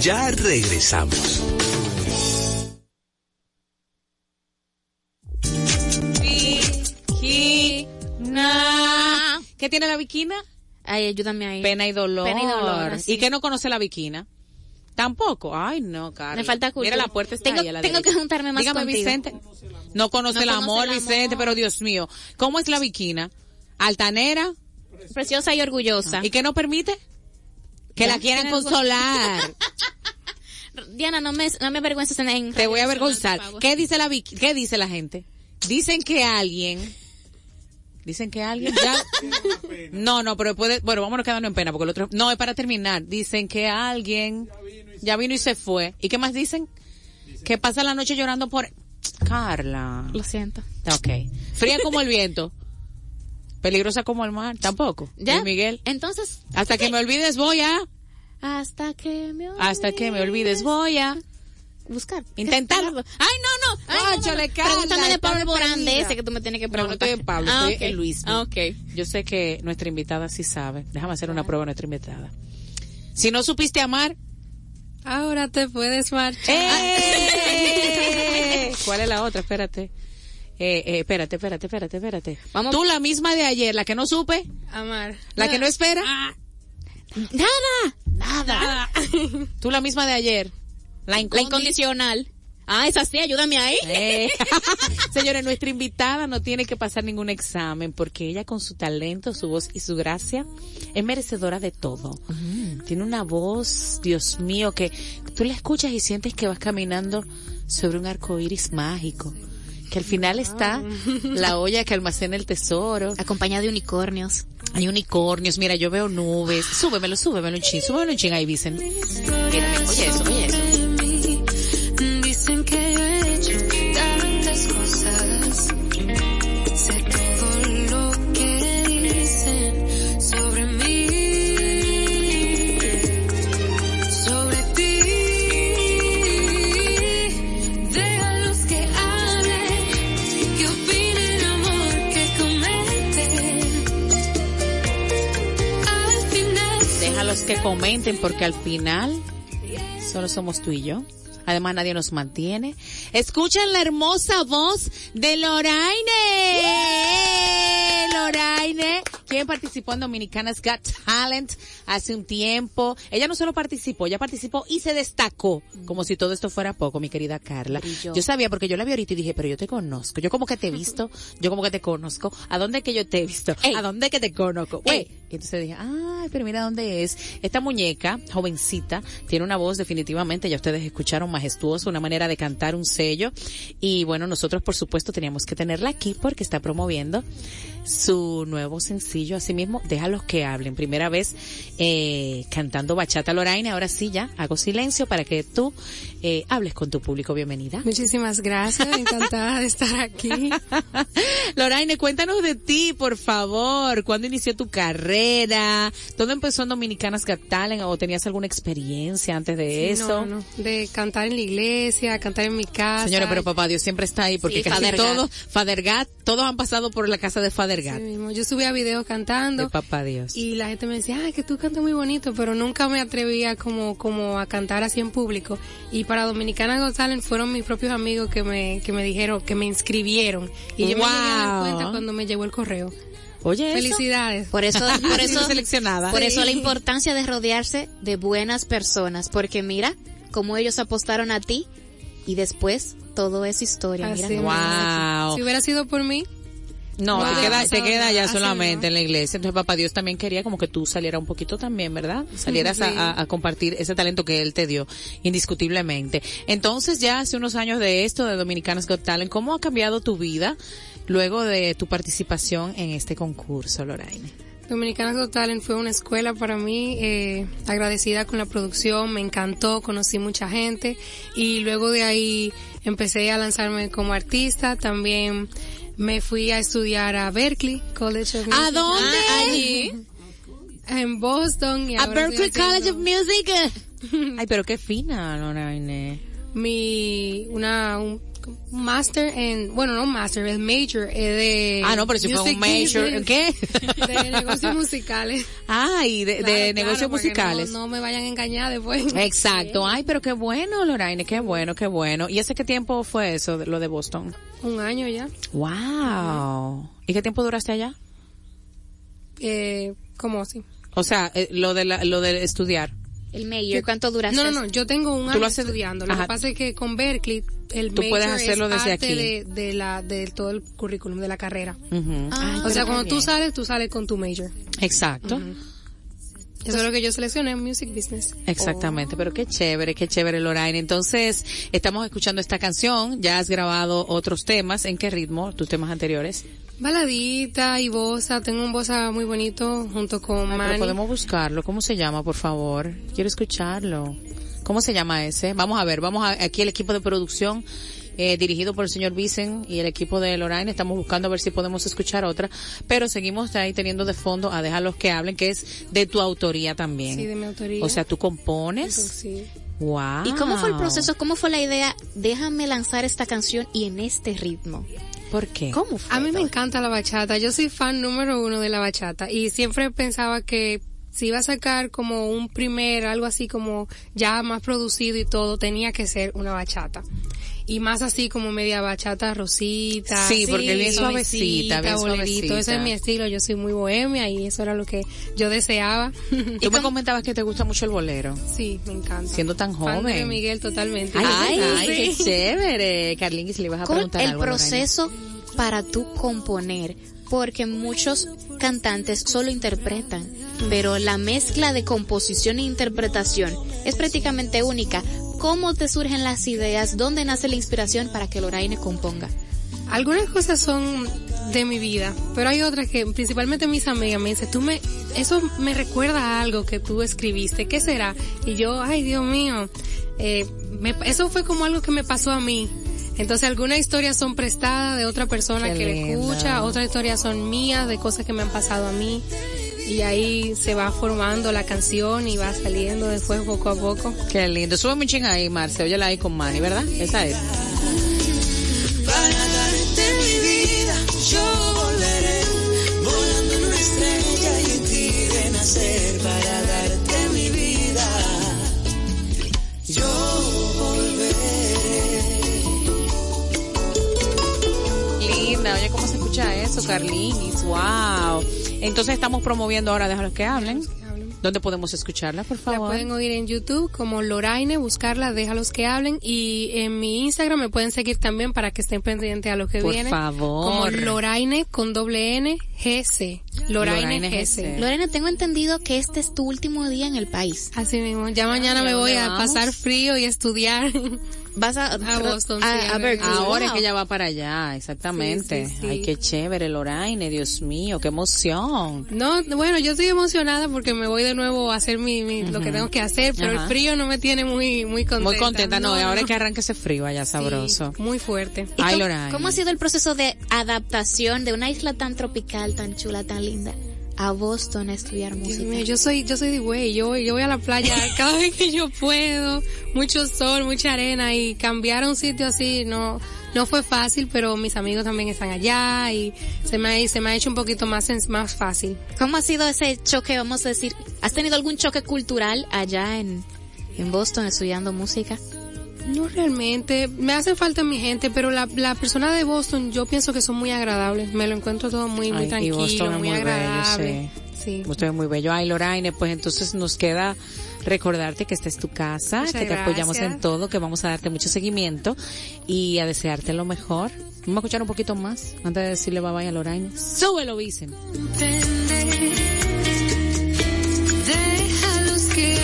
Ya regresamos. Viquina. ¿Qué tiene la viquina? Ay, ayúdame ahí. Pena y dolor. Pena y dolor, así. ¿Y qué no conoce la viquina? Tampoco. Ay, no, Carla. Me falta cultura. Mira, la puerta está Tengo- ahí a la tengo derecha. que juntarme más Dígame, contigo. Vicente. No conoce No el conoce amor, el amor. Vicente, pero Dios mío. ¿Cómo es la viquina? Altanera. Preciosa y orgullosa. ¿Y qué no permite? Que la quieran consolar. *laughs* Diana, no me, no me avergüences en, en Te voy a avergonzar. ¿Qué dice la qué dice la gente? Dicen que alguien Dicen que alguien ya No, no, pero puede, bueno, vámonos quedando en pena porque el otro no es para terminar. Dicen que alguien ya vino y se fue. ¿Y qué más dicen? Que pasa la noche llorando por Carla. Lo siento. Ok. Fría como el viento. Peligrosa como el mar. Tampoco. ¿Ya? Miguel. Entonces, Hasta que me olvides voy a. hasta que me Hasta que me olvides voy a. buscar. Intentarlo. Ay, no, no. Ay, no, no, no. Pregúntame de Pablo Borán de ese que tú me tienes que No, no preguntar. estoy en Pablo, Ah, estoy ok. en Luis. Ah, ok. Yo sé que nuestra invitada sí sabe. Déjame hacer una prueba a nuestra invitada. Si no supiste amar, Ahora te puedes marchar. ¡eh! ¿Cuál es la otra? Espérate. Eh, eh, espérate, espérate, espérate, espérate. Vamos. Tú la misma de ayer, la que no supe, Amar. la que no espera. Nada. Nada. *laughs* Tú la misma de ayer. La, La incondi- incondicional. Ah, esa sí, ayúdame ahí. Eh. *laughs* Señores, nuestra invitada no tiene que pasar ningún examen porque ella con su talento, su voz y su gracia es merecedora de todo. Tiene una voz, Dios mío, que tú la escuchas y sientes que vas caminando sobre un arco iris mágico. Que al final está la olla que almacena el tesoro. Acompañada de unicornios. Hay unicornios, mira, yo veo nubes. Súbemelo, súbemelo un chin, súbemelo un chin ahí, Vicen. Oye eso, oye eso. Dicen que Comenten porque al final solo somos tú y yo. Además nadie nos mantiene. Escuchen la hermosa voz de Loraine. Loraine, quien participó en Dominicanas Got Talent hace un tiempo. Ella no solo participó, ella participó y se destacó. Como si todo esto fuera poco, mi querida Carla. Brilló. Yo sabía porque yo la vi ahorita y dije, pero yo te conozco. Yo como que te he visto, *laughs* yo como que te conozco. ¿A dónde que yo te he visto? Ey. ¿A dónde que te conozco? Ey. Güey, y entonces dije, ay, pero mira dónde es. Esta muñeca, jovencita, tiene una voz definitivamente, ya ustedes escucharon, majestuosa, una manera de cantar, un sello. Y bueno, nosotros por supuesto teníamos que tenerla aquí porque está promoviendo su nuevo sencillo sencillo, así mismo, déjalos que hablen. Primera vez eh, cantando bachata Loraine, ahora sí ya hago silencio para que tú eh, hables con tu público. Bienvenida. Muchísimas gracias, encantada de estar aquí. *laughs* Loraine, cuéntanos de ti, por favor. ¿Cuándo inició tu carrera? ¿Dónde empezó en Dominicanas Got Talent o tenías alguna experiencia antes de eso? No, no, de cantar en la iglesia, cantar en mi casa. Señora, pero papá Dios siempre está ahí porque Sí, casi todos, Father Gat, todos han pasado por la casa de Father Gat. Sí mismo. Yo subía videos cantando De papá Dios. y la gente me decía, ay, que tú muy bonito, pero nunca me atrevía como, como a cantar así en público. Y para Dominicana Talent fueron mis propios amigos que me, que me dijeron, que me inscribieron. Y yo me llegué a dar cuenta cuando me llegó el correo. Oye, eso. Felicidades. Por eso, *laughs* por eso, seleccionada. por Sí. eso la importancia de rodearse de buenas personas, porque mira cómo ellos apostaron a ti y después todo es historia. Mira. Wow. Si hubiera sido por mí, No, No te queda, te queda ya solamente en la iglesia. Entonces papá Dios también quería como que tú salieras un poquito también, ¿verdad? Salieras Sí. a, a- compartir ese talento que él te dio, indiscutiblemente. Entonces ya hace unos años de esto, de Dominicanas Got Talent, ¿cómo ha cambiado tu vida luego de tu participación en este concurso, Loraine? Dominicana Got Talent fue una escuela para mí, eh, agradecida con la producción, me encantó, conocí mucha gente y luego de ahí empecé a lanzarme como artista, también me fui a estudiar a Berkeley College of Music. ¿A dónde? allí. En Boston. Y A ahora Berkeley College of Music. *laughs* Ay, pero qué fina, Loraine. Mi, una, un, un master en, bueno, no master, el major es de... Ah, no, pero si fue un major, business, ¿qué? *laughs* De negocios musicales. Ay, de, de Claro, claro, negocios musicales. No, no me vayan a engañar después. Exacto. Ay, pero qué bueno, Loraine, qué bueno, qué bueno. ¿Y hace qué tiempo fue eso, lo de Boston? Un año ya. Wow. ¿Y qué tiempo duraste allá? Eh, ¿Cómo así? O sea, eh, lo de la, lo de estudiar. El mayor, ¿cuánto duraste? No, no, no, yo tengo un año lo haces- estudiando. Lo Ajá. que pasa es que con Berkeley el Tú puedes major hacerlo es desde parte aquí. De, de la de todo el currículum de la carrera. Ujú. Ah, o sea, cuando tú sales, tú sales con tu major. Exacto. Eso es lo que yo seleccioné, music business. Exactamente, pero qué chévere, qué chévere, Loraine. Entonces, estamos escuchando esta canción, ya has grabado otros temas, ¿en qué ritmo? ¿Tus temas anteriores? Baladita y bossa, tengo un bossa muy bonito junto con Ay, pero Manny. podemos buscarlo, ¿cómo se llama, por favor? Quiero escucharlo. ¿Cómo se llama ese? Vamos a ver, vamos a, aquí el equipo de producción, eh, dirigido por el señor Vicen y el equipo de Loraine, estamos buscando a ver si podemos escuchar otra, pero seguimos ahí teniendo de fondo a Déjalos que hablen, que es de tu autoría también. Sí, de mi autoría. O sea, tú compones. Sí. Wow. ¿Y cómo fue el proceso? ¿Cómo fue la idea? Déjame lanzar esta canción y en este ritmo. ¿Por qué? ¿Cómo fue? A mí me encanta la bachata. Yo soy fan número uno de la bachata y siempre pensaba que si iba a sacar como un primer, algo así como ya más producido y todo, tenía que ser una bachata. Y más así como media bachata rosita. Sí, porque es bien suavecita, bien bolerito. Ese es mi estilo. Yo soy muy bohemia y eso era lo que yo deseaba. *laughs* Tú me comentabas que te gusta mucho el bolero, sí, me encanta. siendo tan Fan de joven. Miguel totalmente. Ay, Ay, ay, qué chévere. Carlingis, le ibas a ¿Cómo preguntar el algo proceso para tú componer? Porque muchos cantantes solo interpretan, pero la mezcla de composición e interpretación es prácticamente única. ¿Cómo te surgen las ideas? ¿Dónde nace la inspiración para que Loraine componga? Algunas cosas son de mi vida, pero hay otras que principalmente mis amigas me dicen, tú me, eso me recuerda a algo que tú escribiste, ¿qué será? Y yo, ay Dios mío, eh, me- eso fue como algo que me pasó a mí. Entonces algunas historias son prestadas de otra persona Qué que le escucha, otras historias son mías de cosas que me han pasado a mí. Y ahí se va formando la canción y va saliendo después poco a poco. Qué lindo. Sube un ching ahí, Marce. Óyela ahí con Manny, ¿verdad? Esa es. Para darte mi vida, yo volveré volando en una estrella y en ti renacer. Para darte mi vida, yo volveré. Linda. Oye, ¿cómo se escucha eso, Carlingis? Wow. Entonces estamos promoviendo ahora Déjalos que hablen. ¿Dónde podemos escucharla, por La favor? pueden oír en YouTube como Loraine, buscarla, déjalos que hablen. Y en mi Instagram me pueden seguir también para que estén pendientes a lo que Por viene. favor. Como Loraine con doble N, GC. Loraine, Loraine GC. Lorena, tengo entendido que este es tu último día en el país. Así mismo. Ya mañana ¿y me voy a pasar frío y estudiar. *laughs* vas a, A Boston, a, sí, a a Berkeley. Ahora es Wow. que ella va para allá, exactamente. Sí, sí, sí. Ay, qué chévere, Loraine, Dios mío, qué emoción. No, bueno, yo estoy emocionada porque me voy de nuevo a hacer mi, mi- lo que tengo que hacer, pero Ajá. el frío no me tiene muy muy contenta. Muy contenta, no, y ahora es que arranque ese frío allá Sí, sabroso. muy fuerte. ¿Y Ay, Loraine. ¿Cómo ha sido el proceso de adaptación de una isla tan tropical, tan chula, tan linda, a Boston a estudiar Dios música? mío, yo soy, yo soy de güey, yo, yo voy a la playa *laughs* cada vez que yo puedo, mucho sol, mucha arena y cambiar a un sitio así no, no fue fácil, pero mis amigos también están allá y se me ha, se me ha hecho un poquito más, más fácil. ¿Cómo ha sido ese choque, vamos a decir? ¿Has tenido algún choque cultural allá en, en Boston estudiando música? No realmente, me hace falta mi gente, pero la, la persona de Boston yo pienso que son muy agradables, me lo encuentro todo muy, muy Ay, y tranquilo, Boston es muy, muy bello, agradable. sí. Usted es muy bello. Ay, Loraine, pues entonces nos queda recordarte que esta es tu casa, Muchas que te apoyamos en todo, que vamos a darte mucho seguimiento y a desearte lo mejor. Vamos a escuchar un poquito más antes de decirle bye bye a Loraine. Súbelo, Vicen. Déjalos que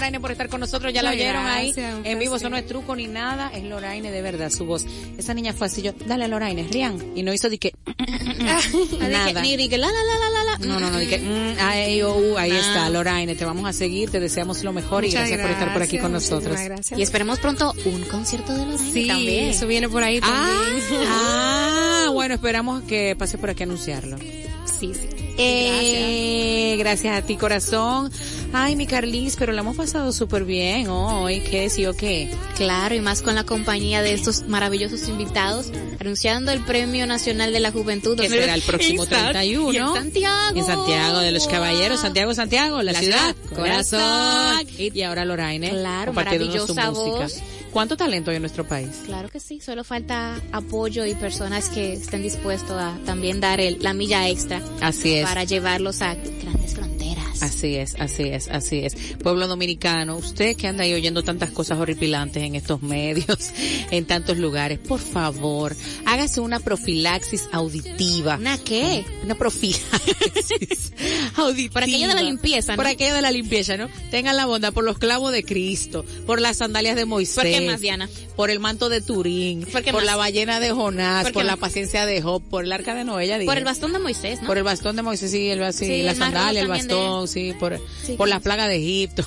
Loraine. Gracias, Loraine, por estar con nosotros. Ya la oyeron ahí. gracias, En vivo, eso no es truco ni nada. Es Loraine de verdad, su voz. Esa niña fue así, yo, dale, Loraine, Rian. Y no hizo de que, *laughs* nada. Ni dije la la la la la. No, no, no, que, mm, ay, oh, uh, ahí está, Loraine. Te vamos a seguir, te deseamos lo mejor y gracias, por estar por aquí con gracias, nosotros. gracias. Y esperemos pronto un concierto de Lorraine Sí, también. eso viene por ahí Ah, también. *laughs* ah, *laughs* bueno, esperamos que pase por aquí a anunciarlo. sí, sí. Eh, gracias a ti, corazón. Ay, mi Carlis, pero la hemos pasado súper bien hoy. ¿Qué sí o qué? Claro, y más con la compañía de estos maravillosos invitados, anunciando el Premio Nacional de la Juventud. Que será el próximo Exacto. 31. Y en Santiago. En Santiago de los Caballeros, Santiago, Santiago, la, La ciudad, ciudad, corazón. Y ahora Loraine, Claro, maravillosa música. ¿Cuánto talento hay en nuestro país? Claro que sí, solo falta apoyo y personas que estén dispuestos a también dar el, la milla extra Así es. para llevarlos a grandes fronteras. Así es, así es, así es. Pueblo dominicano, usted que anda ahí oyendo tantas cosas horripilantes en estos medios, *laughs* en tantos lugares, por favor, hágase una profilaxis auditiva. ¿Una qué? Una profilaxis auditiva. *laughs* Por aquello de la limpieza, ¿no? Por aquello de la limpieza, ¿no? Tengan la bondad por los clavos de Cristo, por las sandalias de Moisés. ¿Por qué más, Diana? Por el manto de Turín, ¿Por la ballena de Jonás, ¿Por la paciencia de Job, por el arca de Noé, ya dije. Por el bastón de Moisés, ¿no? Por el bastón de Moisés, sí, el, sí, Sí, la el sandalia, el bastón, sí, por, Sí, por sí. las plagas de Egipto.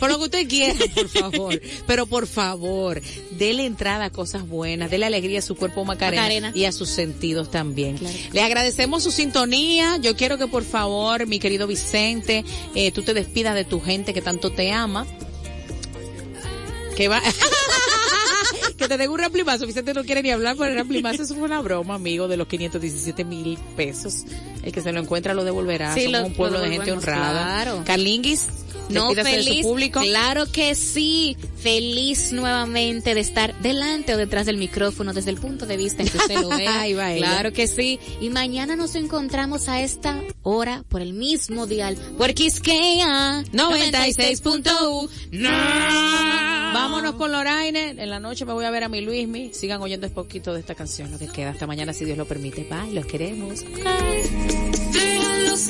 Por lo que usted quiera, *laughs* por favor. Pero por favor, dele entrada a cosas buenas, dele alegría a su cuerpo Macarena, Macarena. y a sus sentidos también. Claro. Le agradecemos su sintonía. Yo quiero que por favor, mi querido Vicente, eh, tú te despidas de tu gente que tanto te ama. Que va... *laughs* que te den un ramplimazo. Vicente no quiere ni hablar por el ramplimazo. Eso fue una broma, amigo, de los 517 mil pesos. El que se lo encuentra lo devolverá. Sí, Somos lo- un pueblo lo de gente honrada. claro. Carlinguis, No, feliz. público. Claro que sí. Feliz nuevamente de estar delante o detrás del micrófono desde el punto de vista en que usted lo vea. *laughs* Ahí va ella. claro que sí. Y mañana nos encontramos a esta hora por el mismo dial. Por Quisqueya 96.1. Vámonos con Loraine. En la noche me voy a ver a mi Luismi. Sigan oyendo un poquito de esta canción, lo que queda. Hasta mañana, si Dios lo permite. Bye, los queremos. Déjalos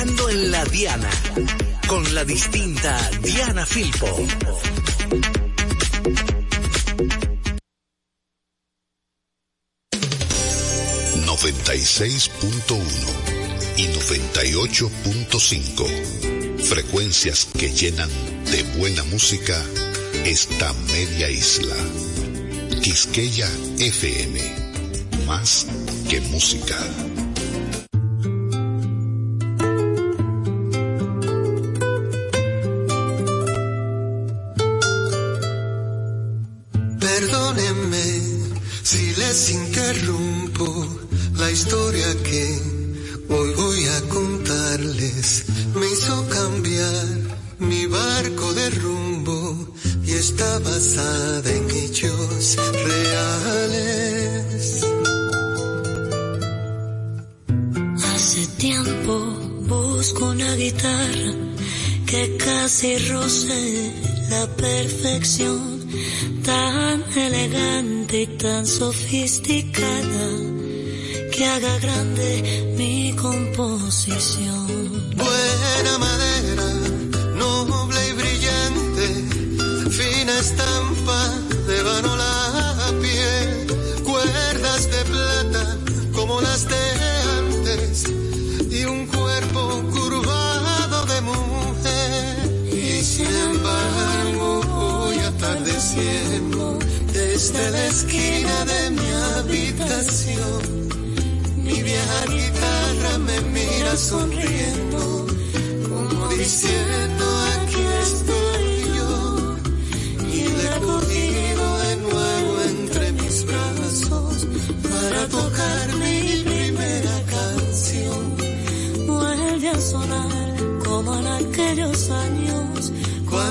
En la Diana, con la distinta Diana Filpo. ...96.1 y 98.5... ...frecuencias que llenan de buena música... ...esta media isla... ...Quisqueya FM... ...más que música...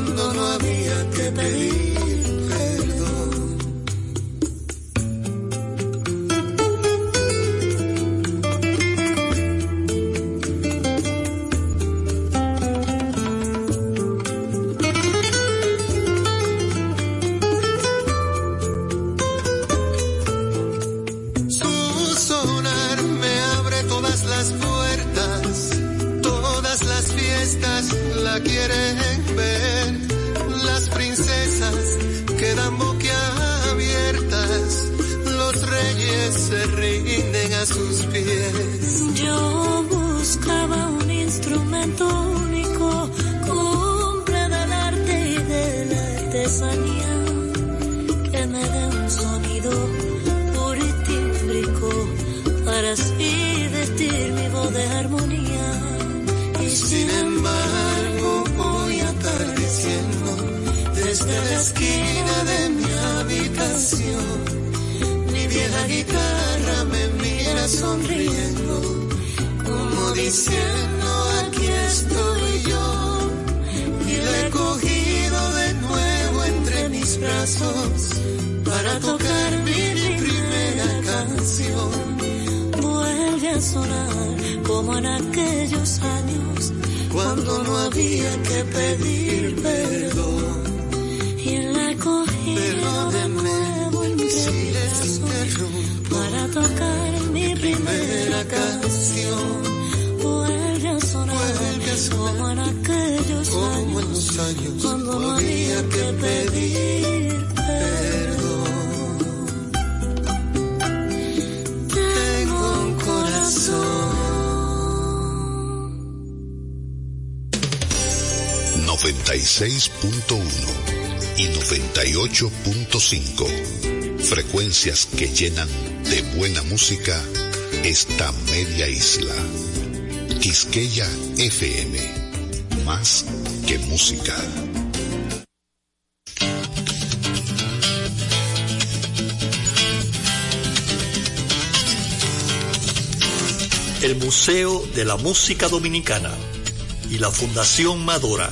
cuando no había que pedir. 96.1 y 98.5. Frecuencias que llenan de buena música esta media isla. Quisqueya FM. Más que música. El Museo de la Música Dominicana y la Fundación Madora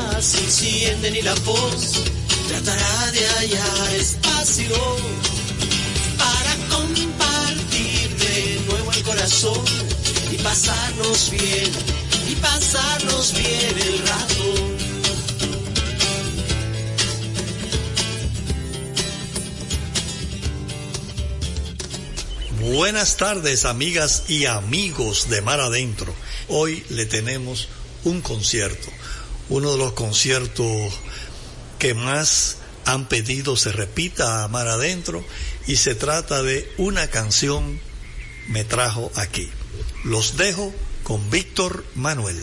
se encienden y la voz tratará de hallar espacio para compartir de nuevo el corazón y pasarnos bien, y pasarnos bien el rato. Buenas tardes, amigas y amigos de Mar Adentro. Hoy le tenemos un concierto, uno de los conciertos que más han pedido se repita a Mar Adentro y se trata de una canción me trajo aquí. Los dejo con Víctor Manuel.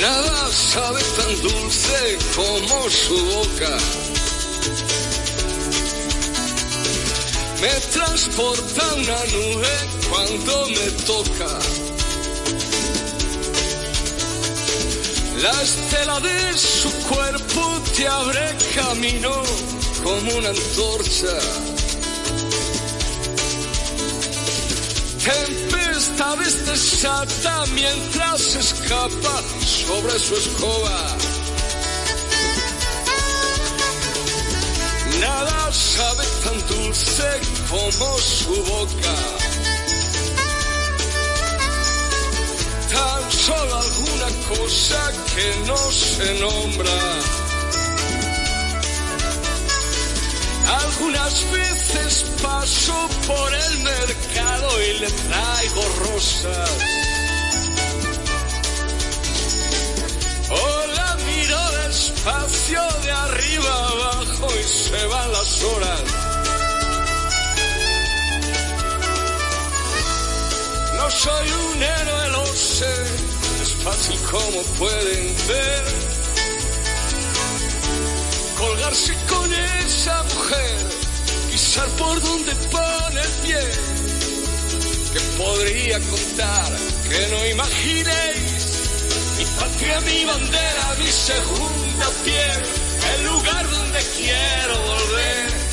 Nada sabe tan dulce como su boca. Me transporta una nube cuando me toca. La estela de su cuerpo te abre camino como una antorcha. Tempestades desata mientras escapa sobre su escoba. Sabe tan dulce como su boca. Tan solo alguna cosa que no se nombra. Algunas veces paso por el mercado y le traigo rosas. Despacio de arriba abajo y se van las horas. No soy un héroe, lo sé, es fácil como pueden ver. Colgarse con esa mujer, pisar por donde pone el pie. Que podría contar que no imaginéis mi patria, mi bandera, mi segunda el lugar donde quiero volver.